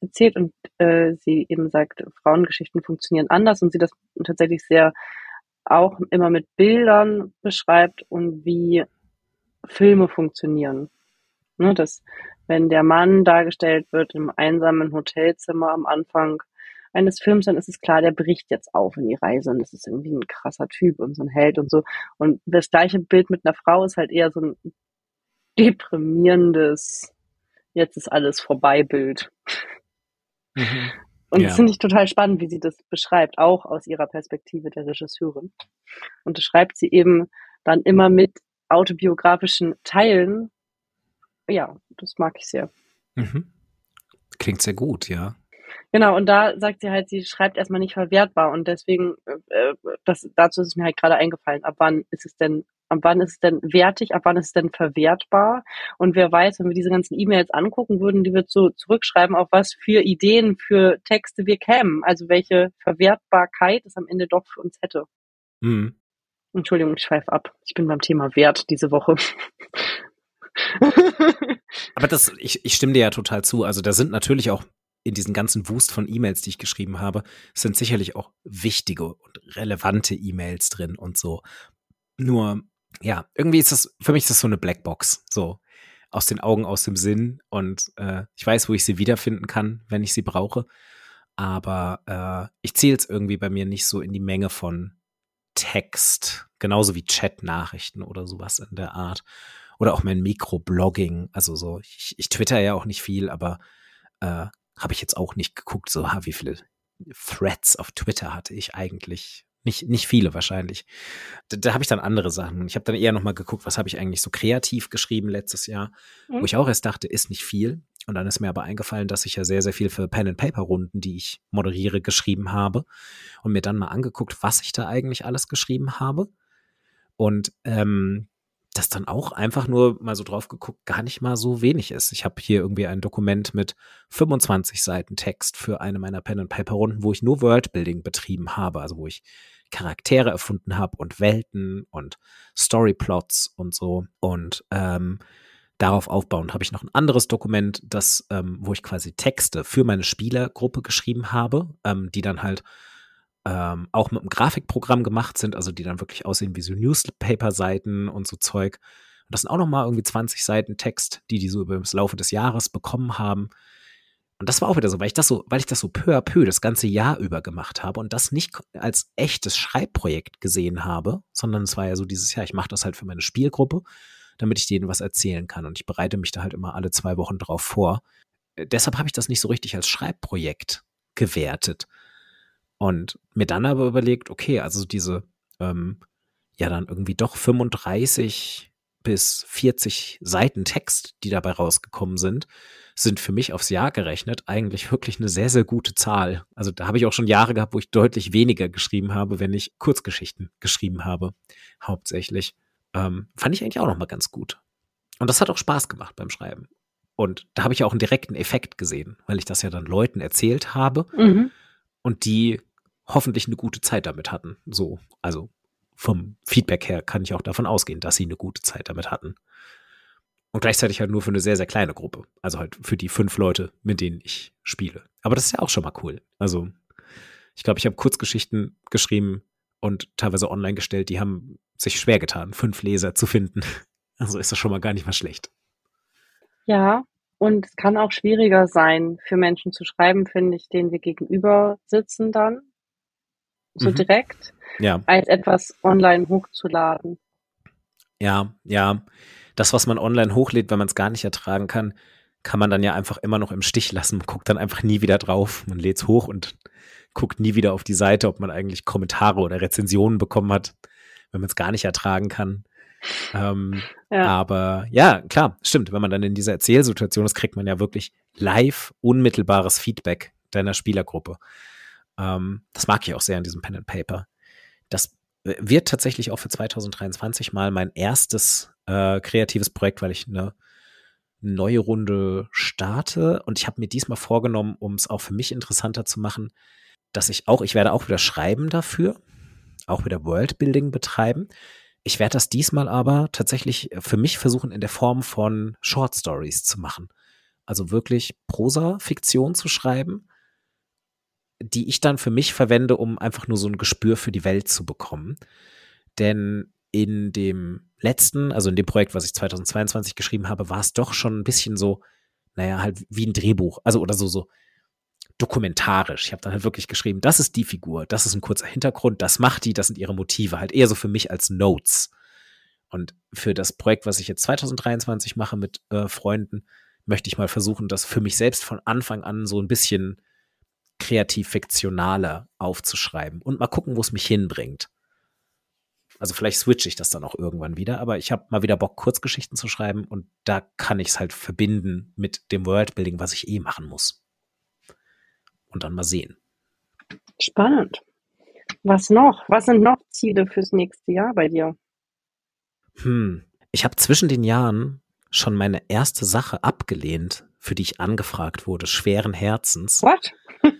erzählt und äh, sie eben sagt, Frauengeschichten funktionieren anders und sie das tatsächlich sehr auch immer mit Bildern beschreibt und wie Filme funktionieren. Ne, dass wenn der Mann dargestellt wird im einsamen Hotelzimmer am Anfang eines Films, dann ist es klar, der bricht jetzt auf in die Reise und das ist irgendwie ein krasser Typ und so ein Held und so. Und das gleiche Bild mit einer Frau ist halt eher so ein deprimierendes, jetzt ist alles vorbei Bild. Mhm. Und ja. das finde ich total spannend, wie sie das beschreibt, auch aus ihrer Perspektive der Regisseurin. Und das schreibt sie eben dann immer mit autobiografischen Teilen. Ja, das mag ich sehr. Mhm. Klingt sehr gut, ja. Genau, und da sagt sie halt, sie schreibt erstmal nicht verwertbar und deswegen, äh, das, dazu ist es mir halt gerade eingefallen, ab wann ist es denn ab wann ist es denn wertig, ab wann ist es denn verwertbar? Und wer weiß, wenn wir diese ganzen E-Mails angucken würden, die wir so zurückschreiben, auf was für Ideen, für Texte wir kämen. Also welche Verwertbarkeit es am Ende doch für uns hätte. Mhm. Entschuldigung, ich schweife ab. Ich bin beim Thema Wert diese Woche. Aber das, ich, ich stimme dir ja total zu. Also da sind natürlich auch in diesen ganzen Wust von E-Mails, die ich geschrieben habe, sind sicherlich auch wichtige und relevante E-Mails drin und so. Nur ja, irgendwie ist das, für mich ist das so eine Blackbox, so. Aus den Augen, aus dem Sinn und äh, ich weiß, wo ich sie wiederfinden kann, wenn ich sie brauche, aber äh, ich zähle es irgendwie bei mir nicht so in die Menge von Text, genauso wie Chat-Nachrichten oder sowas in der Art. Oder auch mein Mikroblogging, also so, ich, ich twitter ja auch nicht viel, aber äh, habe ich jetzt auch nicht geguckt, so, wie viele Threads auf Twitter hatte ich eigentlich nicht, nicht viele wahrscheinlich. Da, da habe ich dann andere Sachen. Ich habe dann eher nochmal geguckt, was habe ich eigentlich so kreativ geschrieben letztes Jahr, mhm. wo ich auch erst dachte, ist nicht viel. Und dann ist mir aber eingefallen, dass ich ja sehr, sehr viel für Pen-and-Paper-Runden, die ich moderiere, geschrieben habe. Und mir dann mal angeguckt, was ich da eigentlich alles geschrieben habe. Und ähm, das dann auch einfach nur mal so drauf geguckt, gar nicht mal so wenig ist. Ich habe hier irgendwie ein Dokument mit 25 Seiten Text für eine meiner Pen-and-Paper-Runden, wo ich nur Worldbuilding betrieben habe, also wo ich Charaktere erfunden habe und Welten und Storyplots und so. Und ähm, darauf aufbauend habe ich noch ein anderes Dokument, das, ähm, wo ich quasi Texte für meine Spielergruppe geschrieben habe, ähm, die dann halt ähm, auch mit einem Grafikprogramm gemacht sind, also die dann wirklich aussehen wie so Newspaper-Seiten und so Zeug. Und das sind auch nochmal irgendwie 20 Seiten Text, die die so über das Laufe des Jahres bekommen haben. Und das war auch wieder so, weil ich das so, weil ich das so peu à peu das ganze Jahr über gemacht habe und das nicht als echtes Schreibprojekt gesehen habe, sondern es war ja so dieses Jahr, ich mache das halt für meine Spielgruppe, damit ich denen was erzählen kann. Und ich bereite mich da halt immer alle zwei Wochen drauf vor. Äh, deshalb habe ich das nicht so richtig als Schreibprojekt gewertet. Und mir dann aber überlegt, okay, also diese, ähm, ja, dann irgendwie doch 35 bis 40 Seiten Text, die dabei rausgekommen sind, sind für mich aufs Jahr gerechnet eigentlich wirklich eine sehr, sehr gute Zahl. Also da habe ich auch schon Jahre gehabt, wo ich deutlich weniger geschrieben habe, wenn ich Kurzgeschichten geschrieben habe, hauptsächlich. Ähm, fand ich eigentlich auch noch mal ganz gut. Und das hat auch Spaß gemacht beim Schreiben. Und da habe ich auch einen direkten Effekt gesehen, weil ich das ja dann Leuten erzählt habe mhm. und die hoffentlich eine gute Zeit damit hatten. So, also vom Feedback her kann ich auch davon ausgehen, dass sie eine gute Zeit damit hatten. Und gleichzeitig halt nur für eine sehr, sehr kleine Gruppe. Also halt für die fünf Leute, mit denen ich spiele. Aber das ist ja auch schon mal cool. Also ich glaube, ich habe Kurzgeschichten geschrieben und teilweise online gestellt, die haben sich schwer getan, fünf Leser zu finden. Also ist das schon mal gar nicht mal schlecht. Ja, und es kann auch schwieriger sein, für Menschen zu schreiben, finde ich, denen wir gegenüber sitzen dann, so mhm. direkt, ja. als etwas online hochzuladen. Ja, ja. Das, was man online hochlädt, wenn man es gar nicht ertragen kann, kann man dann ja einfach immer noch im Stich lassen, guckt dann einfach nie wieder drauf. Man lädt es hoch und guckt nie wieder auf die Seite, ob man eigentlich Kommentare oder Rezensionen bekommen hat, wenn man es gar nicht ertragen kann. Ähm, ja. Aber ja, klar, stimmt. Wenn man dann in dieser Erzählsituation ist, kriegt man ja wirklich live unmittelbares Feedback deiner Spielergruppe. Ähm, das mag ich auch sehr in diesem Pen and Paper. Das wird tatsächlich auch für 2023 mal mein erstes äh, kreatives Projekt, weil ich eine neue Runde starte. Und ich habe mir diesmal vorgenommen, um es auch für mich interessanter zu machen, dass ich auch, ich werde auch wieder schreiben dafür, auch wieder Worldbuilding betreiben. Ich werde das diesmal aber tatsächlich für mich versuchen, in der Form von Short Stories zu machen. Also wirklich Prosa-Fiktion zu schreiben, die ich dann für mich verwende, um einfach nur so ein Gespür für die Welt zu bekommen. Denn in dem letzten, also in dem Projekt, was ich 2022 geschrieben habe, war es doch schon ein bisschen so, naja, halt wie ein Drehbuch, also oder so, so dokumentarisch. Ich habe dann halt wirklich geschrieben, das ist die Figur, das ist ein kurzer Hintergrund, das macht die, das sind ihre Motive, halt eher so für mich als Notes. Und für das Projekt, was ich jetzt 2023 mache mit äh, Freunden, möchte ich mal versuchen, das für mich selbst von Anfang an so ein bisschen kreativ fiktionaler aufzuschreiben und mal gucken, wo es mich hinbringt. Also vielleicht switche ich das dann auch irgendwann wieder, aber ich habe mal wieder Bock, Kurzgeschichten zu schreiben und da kann ich es halt verbinden mit dem Worldbuilding, was ich eh machen muss und dann mal sehen. Spannend. Was noch? Was sind noch Ziele fürs nächste Jahr bei dir? Hm. Ich habe zwischen den Jahren schon meine erste Sache abgelehnt, für die ich angefragt wurde, schweren Herzens. What?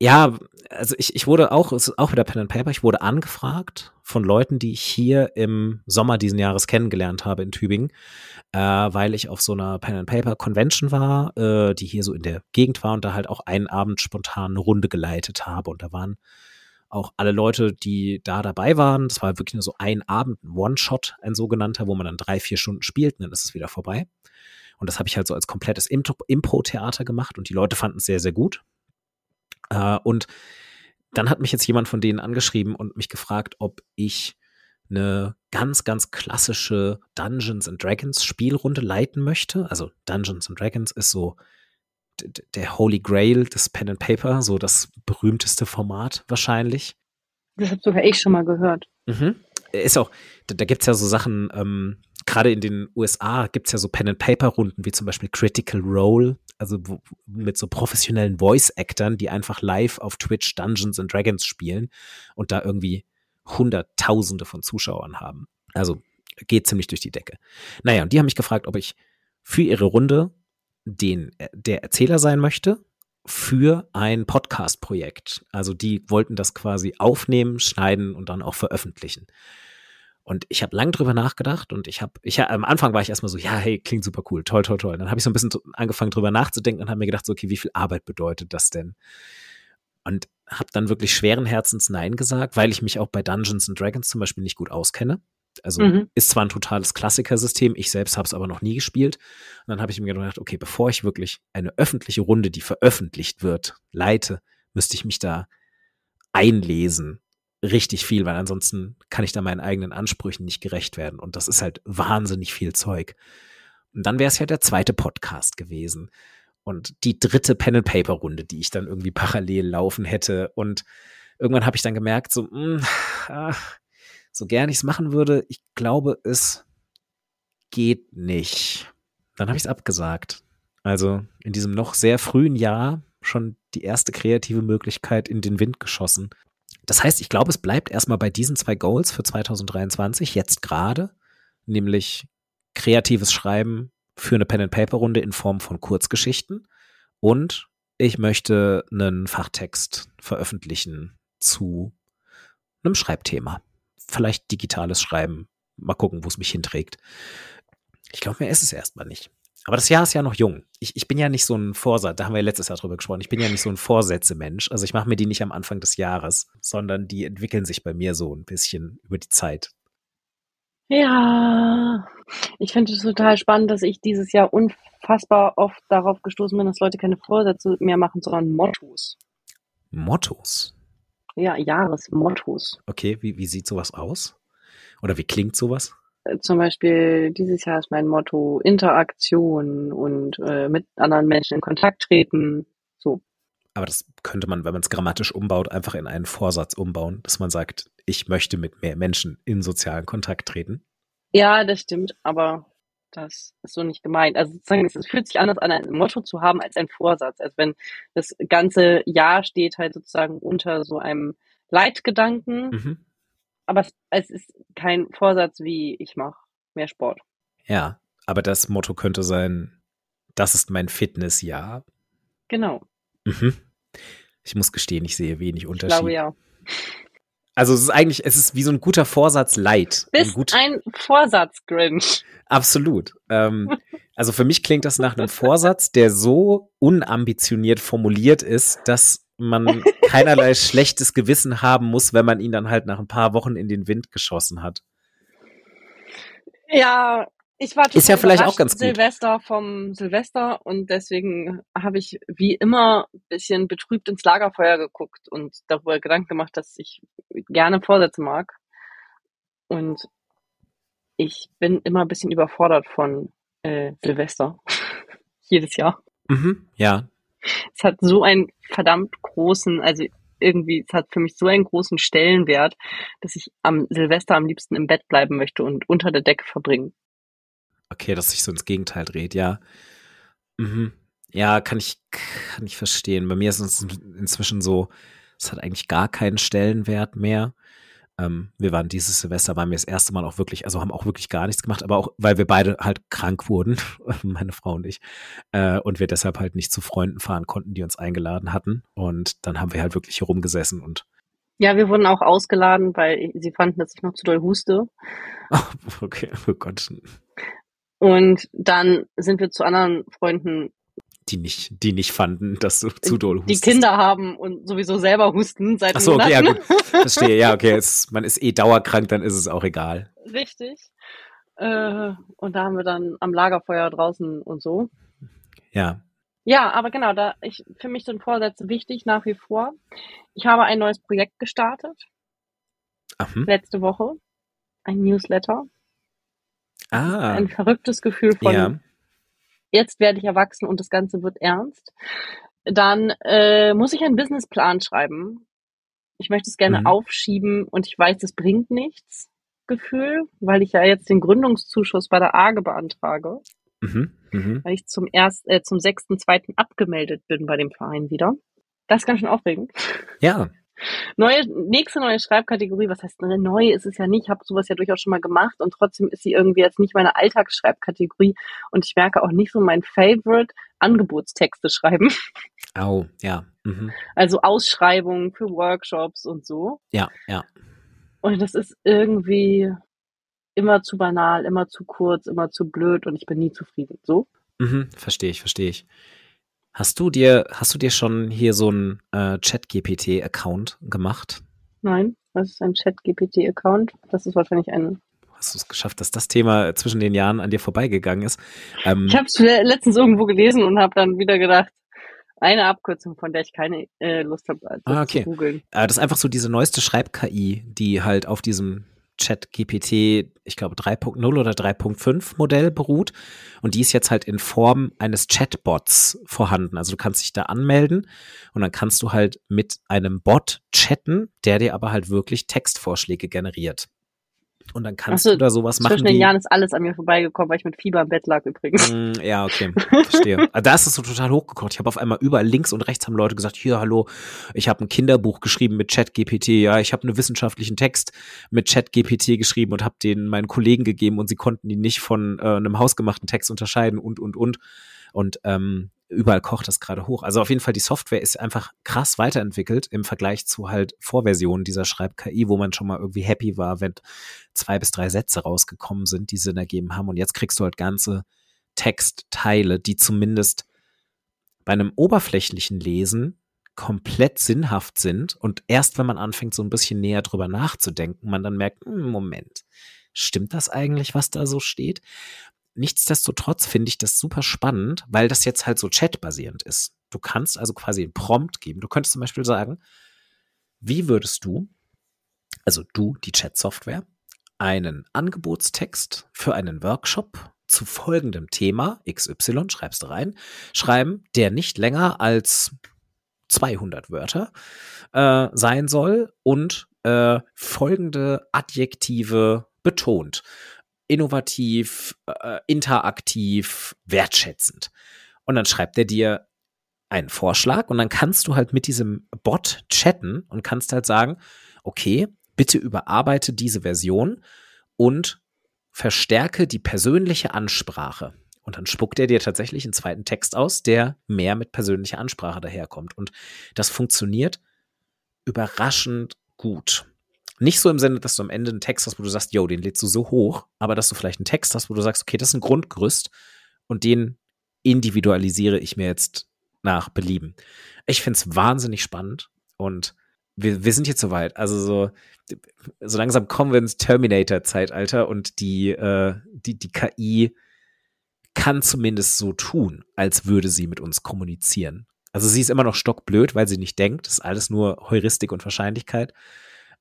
ja, also ich, ich wurde auch, es ist auch wieder Pen and Paper, ich wurde angefragt von Leuten, die ich hier im Sommer diesen Jahres kennengelernt habe in Tübingen, äh, weil ich auf so einer Pen and Paper Convention war, äh, die hier so in der Gegend war und da halt auch einen Abend spontan eine Runde geleitet habe. Und da waren auch alle Leute, die da dabei waren. Das war wirklich nur so ein Abend, ein One-Shot, ein sogenannter, wo man dann drei, vier Stunden spielt und dann ist es wieder vorbei. Und das habe ich halt so als komplettes Impro-Theater gemacht und die Leute fanden es sehr, sehr gut. Äh, und dann hat mich jetzt jemand von denen angeschrieben und mich gefragt, ob ich eine ganz, ganz klassische Dungeons and Dragons Spielrunde leiten möchte. Also Dungeons and Dragons ist so der Holy Grail des Pen and Paper, so das berühmteste Format wahrscheinlich. Das habe sogar ich schon mal gehört. Mhm. Ist auch, da, da gibt es ja so Sachen, ähm, gerade in den USA gibt es ja so Pen-and-Paper-Runden, wie zum Beispiel Critical Role, also wo, mit so professionellen Voice-Actern, die einfach live auf Twitch Dungeons and Dragons spielen und da irgendwie Hunderttausende von Zuschauern haben. Also geht ziemlich durch die Decke. Naja, und die haben mich gefragt, ob ich für ihre Runde den, äh, der Erzähler sein möchte für ein Podcast-Projekt. Also die wollten das quasi aufnehmen, schneiden und dann auch veröffentlichen. Und ich habe lang drüber nachgedacht und ich habe, ich am Anfang war ich erstmal so, ja, hey, klingt super cool, toll, toll, toll. Dann habe ich so ein bisschen angefangen drüber nachzudenken und habe mir gedacht, so, okay, wie viel Arbeit bedeutet das denn? Und habe dann wirklich schweren Herzens Nein gesagt, weil ich mich auch bei Dungeons and Dragons zum Beispiel nicht gut auskenne. Also mhm. ist zwar ein totales Klassikersystem, ich selbst habe es aber noch nie gespielt. Und dann habe ich mir gedacht, okay, bevor ich wirklich eine öffentliche Runde, die veröffentlicht wird, leite, müsste ich mich da einlesen richtig viel, weil ansonsten kann ich da meinen eigenen Ansprüchen nicht gerecht werden. Und das ist halt wahnsinnig viel Zeug. Und dann wäre es ja der zweite Podcast gewesen. Und die dritte Pen-and-Paper-Runde, die ich dann irgendwie parallel laufen hätte. Und irgendwann habe ich dann gemerkt, so, mh, hm, ach, so gern ich es machen würde, ich glaube, es geht nicht. Dann habe ich es abgesagt. Also in diesem noch sehr frühen Jahr schon die erste kreative Möglichkeit in den Wind geschossen. Das heißt, ich glaube, es bleibt erstmal bei diesen zwei Goals für 2023, jetzt gerade, nämlich kreatives Schreiben für eine Pen-and-Paper-Runde in Form von Kurzgeschichten und ich möchte einen Fachtext veröffentlichen zu einem Schreibthema. Vielleicht digitales Schreiben. Mal gucken, wo es mich hinträgt. Ich glaube, mehr ist es erstmal nicht. Aber das Jahr ist ja noch jung. Ich, ich bin ja nicht so ein Vorsatz, da haben wir ja letztes Jahr drüber gesprochen, ich bin ja nicht so ein Vorsätze-Mensch. Also ich mache mir die nicht am Anfang des Jahres, sondern die entwickeln sich bei mir so ein bisschen über die Zeit. Ja, ich finde es total spannend, dass ich dieses Jahr unfassbar oft darauf gestoßen bin, dass Leute keine Vorsätze mehr machen, sondern Mottos. Mottos? Ja, Jahresmottos. Okay, wie, wie sieht sowas aus? Oder wie klingt sowas? äh, zum Beispiel dieses Jahr ist mein Motto Interaktion und äh, mit anderen Menschen in Kontakt treten. So. Aber das könnte man, wenn man es grammatisch umbaut, einfach in einen Vorsatz umbauen, dass man sagt, ich möchte mit mehr Menschen in sozialen Kontakt treten. Ja, das stimmt, aber das ist so nicht gemeint. Also sozusagen, es fühlt sich anders an, ein Motto zu haben als ein Vorsatz. Also wenn das ganze Jahr steht halt sozusagen unter so einem Leitgedanken, mhm. aber es, es, ist kein Vorsatz wie ich mache mehr Sport. Ja, aber das Motto könnte sein, das ist mein Fitnessjahr. Genau. Mhm. Ich muss gestehen, ich sehe wenig Unterschied. Ich glaube ja. Also es ist eigentlich, es ist wie so ein guter Vorsatz light. Bist ein, ein Vorsatz-Grinch. Absolut. Ähm, also für mich klingt das nach einem Vorsatz, der so unambitioniert formuliert ist, dass man keinerlei schlechtes Gewissen haben muss, wenn man ihn dann halt nach ein paar Wochen in den Wind geschossen hat. Ja, ich war ist ja vielleicht auch ganz gut. Silvester vom Silvester und deswegen habe ich wie immer ein bisschen betrübt ins Lagerfeuer geguckt und darüber Gedanken gemacht, dass ich gerne Vorsätze mag. Und ich bin immer ein bisschen überfordert von äh, Silvester. Jedes Jahr. Mhm, ja. Es hat so einen verdammt großen, also irgendwie, es hat für mich so einen großen Stellenwert, dass ich am Silvester am liebsten im Bett bleiben möchte und unter der Decke verbringen. Okay, dass sich so ins Gegenteil dreht, ja. Mhm. Ja, kann ich, kann ich verstehen. Bei mir ist es inzwischen so, es hat eigentlich gar keinen Stellenwert mehr. Ähm, wir waren dieses Silvester, waren wir das erste Mal auch wirklich, also haben auch wirklich gar nichts gemacht, aber auch, weil wir beide halt krank wurden, meine Frau und ich, äh, und wir deshalb halt nicht zu Freunden fahren konnten, die uns eingeladen hatten. Und dann haben wir halt wirklich hier rumgesessen und ja, wir wurden auch ausgeladen, weil sie fanden, dass ich noch zu doll huste. okay, oh Gott. Und dann sind wir zu anderen Freunden. Die nicht, die nicht fanden, dass du zu doll hustest. Die Kinder haben und sowieso selber husten seit Ach so, okay, ja gut. Verstehe, ja, okay. Es, man ist eh dauerkrank, dann ist es auch egal. Richtig. Äh, und da haben wir dann am Lagerfeuer draußen und so. Ja. Ja, aber genau, da ich für mich sind Vorsätze wichtig nach wie vor. Ich habe ein neues Projekt gestartet. Ach, hm. Letzte Woche. Ein Newsletter. Ah. Ein verrücktes Gefühl von, ja. jetzt werde ich erwachsen und das Ganze wird ernst. Dann äh, muss ich einen Businessplan schreiben. Ich möchte es gerne mhm. aufschieben und ich weiß, es bringt nichts. Gefühl, weil ich ja jetzt den Gründungszuschuss bei der AGE beantrage. Mhm, mh. Weil ich zum erst, äh, zum sechsten, zweiten abgemeldet bin bei dem Verein wieder. Das ist ganz schön aufregend. Ja, Neue, nächste neue Schreibkategorie, was heißt neu ist es ja nicht, ich habe sowas ja durchaus schon mal gemacht und trotzdem ist sie irgendwie jetzt nicht meine Alltagsschreibkategorie und ich merke auch nicht so mein Favorite, Angebotstexte schreiben. Au, ja. Mhm. Also Ausschreibungen für Workshops und so. Ja, ja. Und das ist irgendwie immer zu banal, immer zu kurz, immer zu blöd und ich bin nie zufrieden. So? Mhm, verstehe ich, verstehe ich. Hast du dir, hast du dir schon hier so einen äh, Chat-GPT-Account gemacht? Nein, was ist ein Chat-GPT-Account? Das ist wahrscheinlich ein. Hast du es geschafft, dass das Thema zwischen den Jahren an dir vorbeigegangen ist? Ähm, ich habe es letztens irgendwo gelesen und habe dann wieder gedacht, eine Abkürzung, von der ich keine äh, Lust habe, also ah, okay. zu googeln. Äh, das ist einfach so diese neueste Schreib-KI, die halt auf diesem Chat-GPT, ich glaube 3.0 oder 3.5 Modell beruht. Und die ist jetzt halt in Form eines Chatbots vorhanden. Also du kannst dich da anmelden und dann kannst du halt mit einem Bot chatten, der dir aber halt wirklich Textvorschläge generiert. Und dann kannst so, du da sowas machen. Zwischen den Jahren ist alles an mir vorbeigekommen, weil ich mit Fieber im Bett lag übrigens. Mm, ja, okay, verstehe. Also da ist es so total hochgekocht. Ich habe auf einmal überall links und rechts haben Leute gesagt, hier, hallo, ich habe ein Kinderbuch geschrieben mit ChatGPT, ja, ich habe einen wissenschaftlichen Text mit ChatGPT geschrieben und habe den meinen Kollegen gegeben und sie konnten ihn nicht von äh, einem hausgemachten Text unterscheiden und, und, und. Und ähm, überall kocht das gerade hoch. Also auf jeden Fall, die Software ist einfach krass weiterentwickelt im Vergleich zu halt Vorversionen dieser Schreib-KI, wo man schon mal irgendwie happy war, wenn zwei bis drei Sätze rausgekommen sind, die Sinn ergeben haben. Und jetzt kriegst du halt ganze Textteile, die zumindest bei einem oberflächlichen Lesen komplett sinnhaft sind und erst wenn man anfängt, so ein bisschen näher drüber nachzudenken, man dann merkt, hm, Moment, stimmt das eigentlich, was da so steht? Nichtsdestotrotz finde ich das super spannend, weil das jetzt halt so chatbasierend ist. Du kannst also quasi einen Prompt geben. Du könntest zum Beispiel sagen, wie würdest du, also du, die Chat-Software, einen Angebotstext für einen Workshop zu folgendem Thema XY, schreibst du rein, schreiben, der nicht länger als 200 Wörter äh, sein soll und äh, folgende Adjektive betont. Innovativ, äh, interaktiv, wertschätzend. Und dann schreibt er dir einen Vorschlag und dann kannst du halt mit diesem Bot chatten und kannst halt sagen, okay, bitte überarbeite diese Version und verstärke die persönliche Ansprache. Und dann spuckt er dir tatsächlich einen zweiten Text aus, der mehr mit persönlicher Ansprache daherkommt. Und das funktioniert überraschend gut. Nicht so im Sinne, dass du am Ende einen Text hast, wo du sagst, yo, den lädst du so hoch, aber dass du vielleicht einen Text hast, wo du sagst, okay, das ist ein Grundgerüst und den individualisiere ich mir jetzt nach Belieben. Ich finde es wahnsinnig spannend und wir, wir sind jetzt soweit. Also so, so langsam kommen wir ins Terminator-Zeitalter und die, äh, die, die KI kann zumindest so tun, als würde sie mit uns kommunizieren. Also sie ist immer noch stockblöd, weil sie nicht denkt. Das ist alles nur Heuristik und Wahrscheinlichkeit.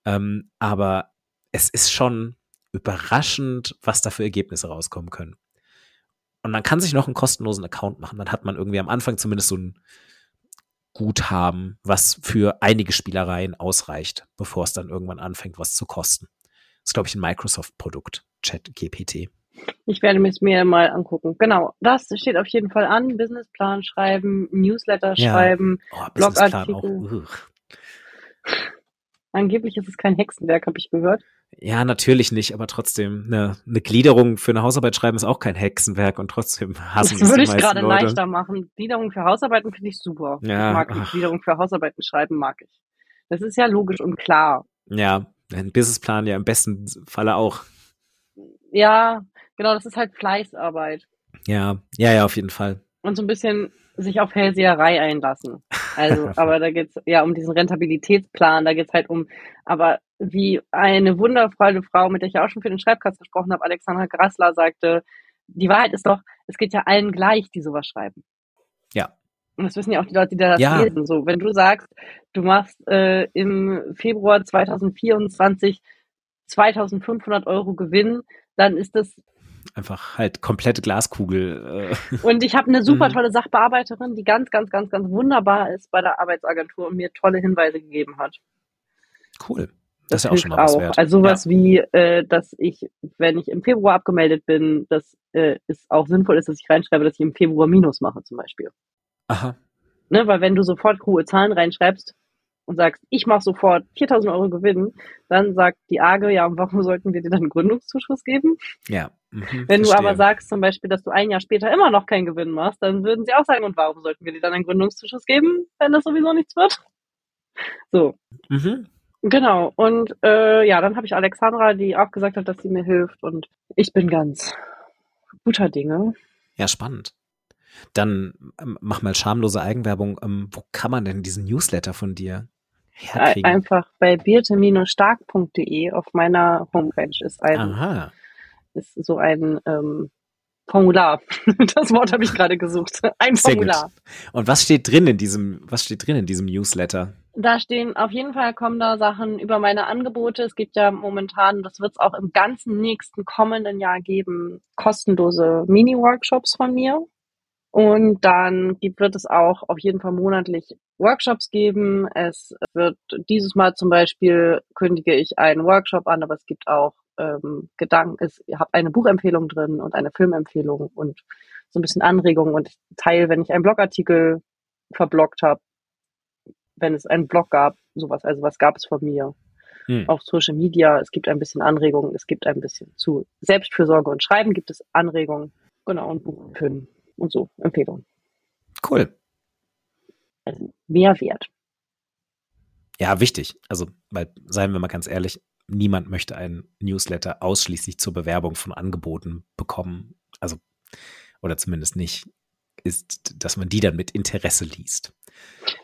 Ähm, aber es ist schon überraschend, was da für Ergebnisse rauskommen können. Und man kann sich noch einen kostenlosen Account machen. Dann hat man irgendwie am Anfang zumindest so ein Guthaben, was für einige Spielereien ausreicht, bevor es dann irgendwann anfängt, was zu kosten. Das ist, glaube ich, ein Microsoft-Produkt, ChatGPT. Ich werde es mir mal angucken. Genau, das steht auf jeden Fall an. Businessplan schreiben, Newsletter ja. schreiben, oh, Blogartikel. Angeblich ist es kein Hexenwerk, habe ich gehört. Ja, natürlich nicht, aber trotzdem, eine, eine Gliederung für eine Hausarbeit schreiben ist auch kein Hexenwerk und trotzdem hassen das würde ich gerade leichter machen. Gliederung für Hausarbeiten finde ich super. Ja, ich mag ach. Gliederung für Hausarbeiten schreiben, mag ich. Das ist ja logisch und klar. Ja, ein Businessplan ja im besten Falle auch. Ja, Genau, das ist halt Fleißarbeit. Ja, ja, ja, auf jeden Fall. Und so ein bisschen sich auf Hellseherei einlassen. Also, aber da geht's ja um diesen Rentabilitätsplan, da geht's halt um, aber wie eine wundervolle Frau, mit der ich auch schon für den Schreibkast gesprochen habe, Alexandra Grassler, sagte, die Wahrheit ist doch, es geht ja allen gleich, die sowas schreiben. Ja. Und das wissen ja auch die Leute, die da ja. lesen. So, wenn du sagst, du machst äh, im Februar 2024 2500 Euro Gewinn, dann ist das einfach halt komplette Glaskugel. Äh. Und ich habe eine super mhm. tolle Sachbearbeiterin, die ganz, ganz, ganz, ganz wunderbar ist bei der Arbeitsagentur und mir tolle Hinweise gegeben hat. Cool. Das, das ist ja auch schon mal was auch. wert. Also sowas ja. wie, äh, dass ich, wenn ich im Februar abgemeldet bin, dass äh, es auch sinnvoll ist, dass ich reinschreibe, dass ich im Februar Minus mache zum Beispiel. Aha. Ne, weil wenn du sofort hohe Zahlen reinschreibst, und sagst, ich mache sofort 4000 Euro Gewinn, dann sagt die AGE, ja, und warum sollten wir dir dann einen Gründungszuschuss geben? Ja. Mhm, Wenn verstehe. du aber sagst zum Beispiel, dass du ein Jahr später immer noch keinen Gewinn machst, dann würden sie auch sagen, und warum sollten wir dir dann einen Gründungszuschuss geben, wenn das sowieso nichts wird? So. Mhm. Genau. Und äh, ja, dann habe ich Alexandra, die auch gesagt hat, dass sie mir hilft und ich bin ganz guter Dinge. Ja, spannend. Dann ähm, mach mal schamlose Eigenwerbung. Ähm, wo kann man denn diesen Newsletter von dir herkriegen? Einfach bei birte-stark.de auf meiner Homepage ist ein, Aha. ist so ein ähm, Formular. Das Wort habe ich gerade gesucht. Ein Sehr Formular. Gut. Und was steht drin in diesem, was steht drin in diesem Newsletter? Da stehen auf jeden Fall kommen da Sachen über meine Angebote. Es gibt ja momentan, das wird es auch im ganzen nächsten kommenden Jahr geben, kostenlose Mini-Workshops von mir. Und dann gibt, wird es auch auf jeden Fall monatlich Workshops geben. Es wird dieses Mal zum Beispiel kündige ich einen Workshop an, aber es gibt auch ähm, Gedanken, ich habe eine Buchempfehlung drin und eine Filmempfehlung und so ein bisschen Anregungen und ich teile, wenn ich einen Blogartikel verbloggt habe, wenn es einen Blog gab, sowas, also was gab es von mir. Hm. Auf Social Media, es gibt ein bisschen Anregungen, es gibt ein bisschen zu Selbstfürsorge und Schreiben gibt es Anregungen. Genau, und Buchempfehlungen und so, Empfehlungen. Cool. Also Mehrwert. Ja, wichtig. Also, weil, seien wir mal ganz ehrlich, niemand möchte einen Newsletter ausschließlich zur Bewerbung von Angeboten bekommen. Also, oder zumindest nicht, ist, dass man die dann mit Interesse liest.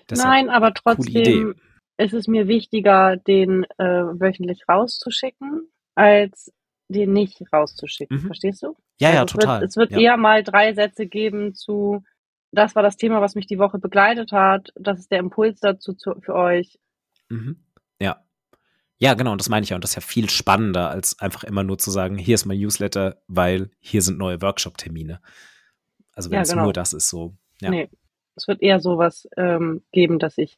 Deshalb, Nein, aber trotzdem ist es mir wichtiger, den äh, wöchentlich rauszuschicken, als den nicht rauszuschicken. Mhm. Verstehst du? Ja, also ja, es total. Wird, es wird ja. eher mal drei Sätze geben zu, das war das Thema, was mich die Woche begleitet hat. Das ist der Impuls dazu zu, für euch. Mhm. Ja. Ja, genau, und das meine ich ja. Und das ist ja viel spannender, als einfach immer nur zu sagen, hier ist mein Newsletter, weil hier sind neue Workshop-Termine. Also wenn Ja, es genau. nur das ist, so. Ja. Nee, es wird eher sowas ähm, geben, dass ich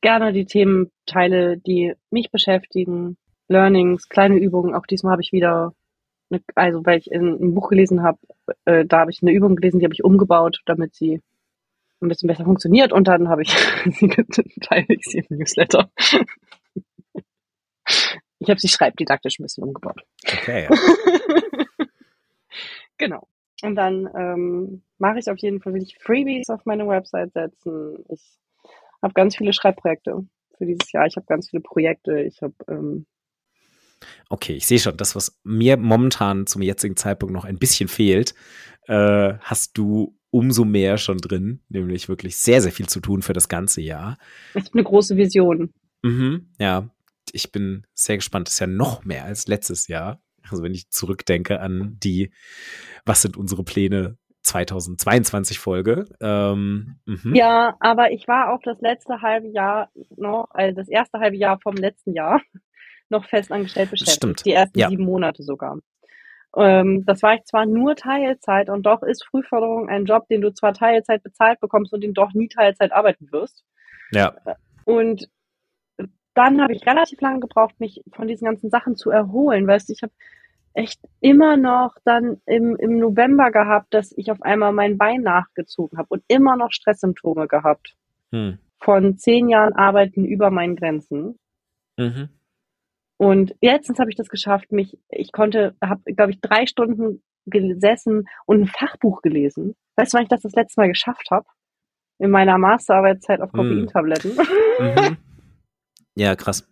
gerne die Themen teile, die mich beschäftigen, Learnings, kleine Übungen. Auch diesmal habe ich wieder, also weil ich ein, Buch gelesen habe, äh, da habe ich eine Übung gelesen, die habe ich umgebaut, damit sie ein bisschen besser funktioniert und dann habe ich sie teile ich sie im Newsletter. Ich habe sie schreibdidaktisch ein bisschen umgebaut. Okay. genau. Und dann ähm, mache ich auf jeden Fall, will ich Freebies auf meine Website setzen. Ich habe ganz viele Schreibprojekte für dieses Jahr. Ich habe ganz viele Projekte. Ich habe ähm, Okay, ich sehe schon, das, was mir momentan zum jetzigen Zeitpunkt noch ein bisschen fehlt, äh, hast du umso mehr schon drin, nämlich wirklich sehr, sehr viel zu tun für das ganze Jahr. ich habe eine große Vision. Mhm, ja, ich bin sehr gespannt. Das ist ja noch mehr als letztes Jahr. Also wenn ich zurückdenke an die, was sind unsere Pläne 2022 Folge. Ähm, mhm. Ja, aber ich war auch das letzte halbe Jahr noch, also das erste halbe Jahr vom letzten Jahr noch festangestellt beschäftigt. stimmt. Die ersten Ja. sieben Monate sogar. Ähm, das war ich zwar nur Teilzeit und doch ist Frühförderung ein Job, den du zwar Teilzeit bezahlt bekommst und den doch nie Teilzeit arbeiten wirst. Ja, Und dann habe ich relativ lange gebraucht, mich von diesen ganzen Sachen zu erholen. Weißt du, ich habe echt immer noch dann im, im November gehabt, dass ich auf einmal mein Bein nachgezogen habe und immer noch Stresssymptome gehabt. hm. Von zehn Jahren Arbeiten über meinen Grenzen. mhm. Und letztens habe ich das geschafft, mich, ich konnte, habe, glaube ich, drei Stunden gesessen und ein Fachbuch gelesen. Weißt du, wann ich das das letzte Mal geschafft habe? In meiner Masterarbeitszeit auf Hm. Koffeintabletten. Mhm. Ja, krass.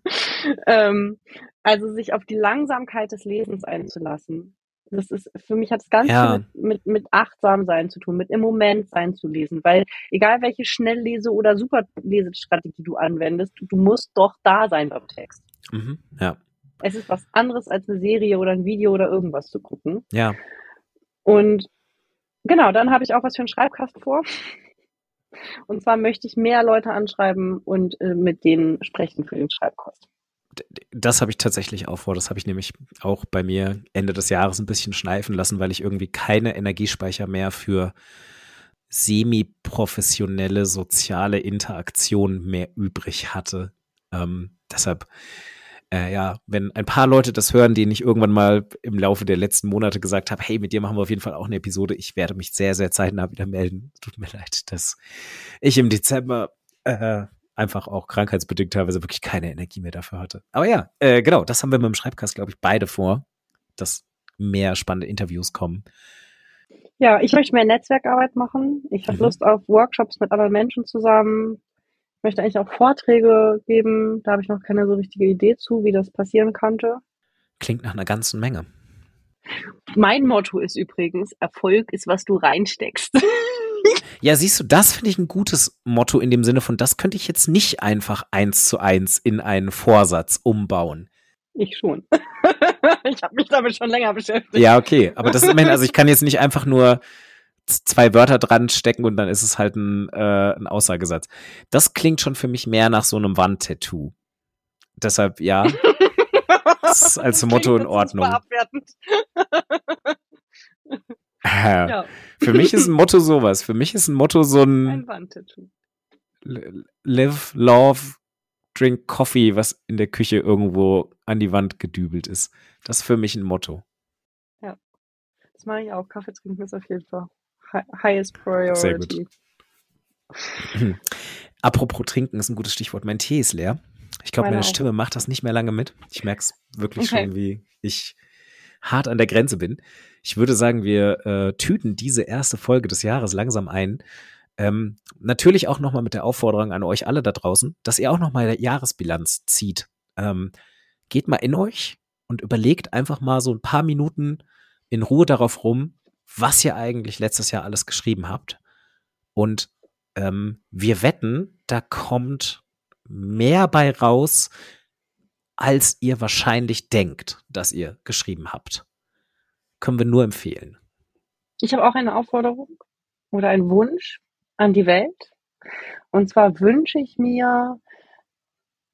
ähm, also sich auf die Langsamkeit des Lesens einzulassen. Das ist, für mich hat es ganz Ja. viel mit, mit, mit achtsam sein zu tun, mit im Moment sein zu lesen, weil egal welche Schnelllese- oder Superlesestrategie du anwendest, du, du musst doch da sein beim Text. Mhm. Ja, Es ist was anderes als eine Serie oder ein Video oder irgendwas zu gucken. ja. Und genau, dann habe ich auch was für einen Schreibkast vor. Und zwar möchte ich mehr Leute anschreiben und äh, mit denen sprechen für den Schreibkast. Das habe ich tatsächlich auch vor. Das habe ich nämlich auch bei mir Ende des Jahres ein bisschen schleifen lassen, weil ich irgendwie keine Energiespeicher mehr für semi-professionelle soziale Interaktion mehr übrig hatte. Ähm, deshalb, äh, ja, wenn ein paar Leute das hören, denen ich irgendwann mal im Laufe der letzten Monate gesagt habe, hey, mit dir machen wir auf jeden Fall auch eine Episode, ich werde mich sehr, sehr zeitnah wieder melden. Tut mir leid, dass ich im Dezember äh, einfach auch krankheitsbedingt teilweise wirklich keine Energie mehr dafür hatte. Aber ja, äh, genau, das haben wir mit dem Schreibkast, glaube ich, beide vor, dass mehr spannende Interviews kommen. Ja, ich möchte mehr Netzwerkarbeit machen. Ich habe Mhm. Lust auf Workshops mit anderen Menschen zusammen. Ich möchte eigentlich auch Vorträge geben. Da habe ich noch keine so richtige Idee zu, wie das passieren könnte. Klingt nach einer ganzen Menge. Mein Motto ist übrigens, Erfolg ist, was du reinsteckst. Ja, siehst du, das finde ich ein gutes Motto in dem Sinne von, das könnte ich jetzt nicht einfach eins zu eins in einen Vorsatz umbauen. Ich schon. ich habe mich damit schon länger beschäftigt. Ja, okay, aber das ist immerhin, also ich kann jetzt nicht einfach nur zwei Wörter dran stecken und dann ist es halt ein, äh, ein Aussagesatz. Das klingt schon für mich mehr nach so einem Wandtattoo. Deshalb, ja, Das ist als Motto in Ordnung. äh, Ja, für mich ist ein Motto sowas. Für mich ist ein Motto so ein ein Wandtattoo. Live, Love, Drink Coffee, was in der Küche irgendwo an die Wand gedübelt ist. Das ist für mich ein Motto. Das mache ich auch. Kaffee trinken ist auf jeden Fall highest priority. Sehr gut. Apropos trinken ist ein gutes Stichwort. Mein Tee ist leer. Ich glaube, meine auch. Stimme macht das nicht mehr lange mit. Ich merke es wirklich Okay. schon, wie ich hart an der Grenze bin. Ich würde sagen, wir äh, tüten diese erste Folge des Jahres langsam ein. Ähm, natürlich auch nochmal mit der Aufforderung an euch alle da draußen, dass ihr auch nochmal eine Jahresbilanz zieht. Ähm, geht mal in euch und überlegt einfach mal so ein paar Minuten in Ruhe darauf rum, was ihr eigentlich letztes Jahr alles geschrieben habt. Und ähm, wir wetten, da kommt mehr bei raus, als ihr wahrscheinlich denkt, dass ihr geschrieben habt. Können wir nur empfehlen. Ich habe auch eine Aufforderung oder einen Wunsch an die Welt. Und zwar wünsche ich mir,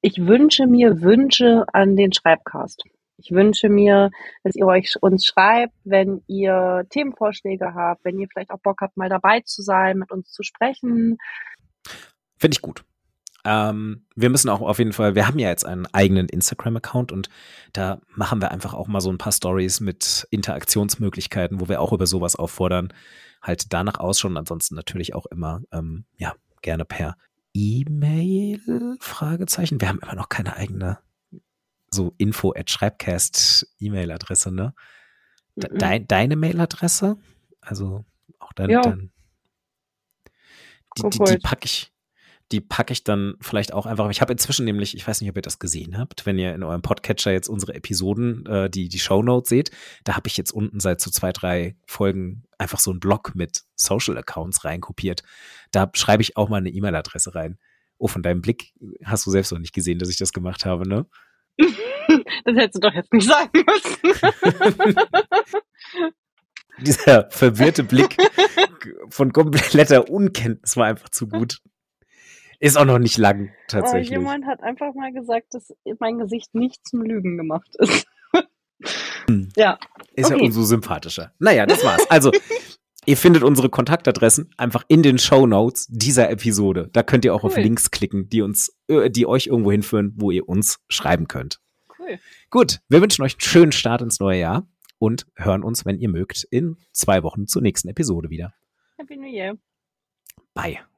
Ich wünsche mir Wünsche an den Schreibcast. Ich wünsche mir, dass ihr euch uns schreibt, wenn ihr Themenvorschläge habt, wenn ihr vielleicht auch Bock habt, mal dabei zu sein, mit uns zu sprechen. Finde ich gut. Ähm, wir müssen auch auf jeden Fall, wir haben ja jetzt einen eigenen Instagram-Account und da machen wir einfach auch mal so ein paar Stories mit Interaktionsmöglichkeiten, wo wir auch über sowas auffordern. Halt danach ausschauen. Ansonsten natürlich auch immer, ähm, ja, gerne per E-Mail? Fragezeichen. Wir haben immer noch keine eigene so info at schreibcast E-Mail-Adresse, ne? De mhm. Dein, deine Mailadresse? Also auch dein, ja. dein die, die, die packe ich, die packe ich dann vielleicht auch einfach. Ich habe inzwischen nämlich, ich weiß nicht, ob ihr das gesehen habt, wenn ihr in eurem Podcatcher jetzt unsere Episoden, äh, die, die Shownotes seht, da habe ich jetzt unten seit so zwei, drei Folgen einfach so einen Blog mit Social Accounts reinkopiert. Da schreibe ich auch mal eine E-Mail-Adresse rein. Oh, von deinem Blick hast du selbst noch nicht gesehen, dass ich das gemacht habe, ne? das hättest du doch jetzt nicht sagen müssen. Dieser verwirrte Blick von kompletter Unkenntnis war einfach zu gut. Ist auch noch nicht lang, tatsächlich. Oh, jemand hat einfach mal gesagt, dass mein Gesicht nicht zum Lügen gemacht ist. Hm. ja. Ist okay. ja umso sympathischer. Naja, das war's. Also, ihr findet unsere Kontaktadressen einfach in den Show Notes dieser Episode. Da könnt ihr auch cool. auf Links klicken, die uns, äh, die euch irgendwo hinführen, wo ihr uns schreiben könnt. Cool. Gut, wir wünschen euch einen schönen Start ins neue Jahr und hören uns, wenn ihr mögt, in zwei Wochen zur nächsten Episode wieder. Happy New Year. Bye.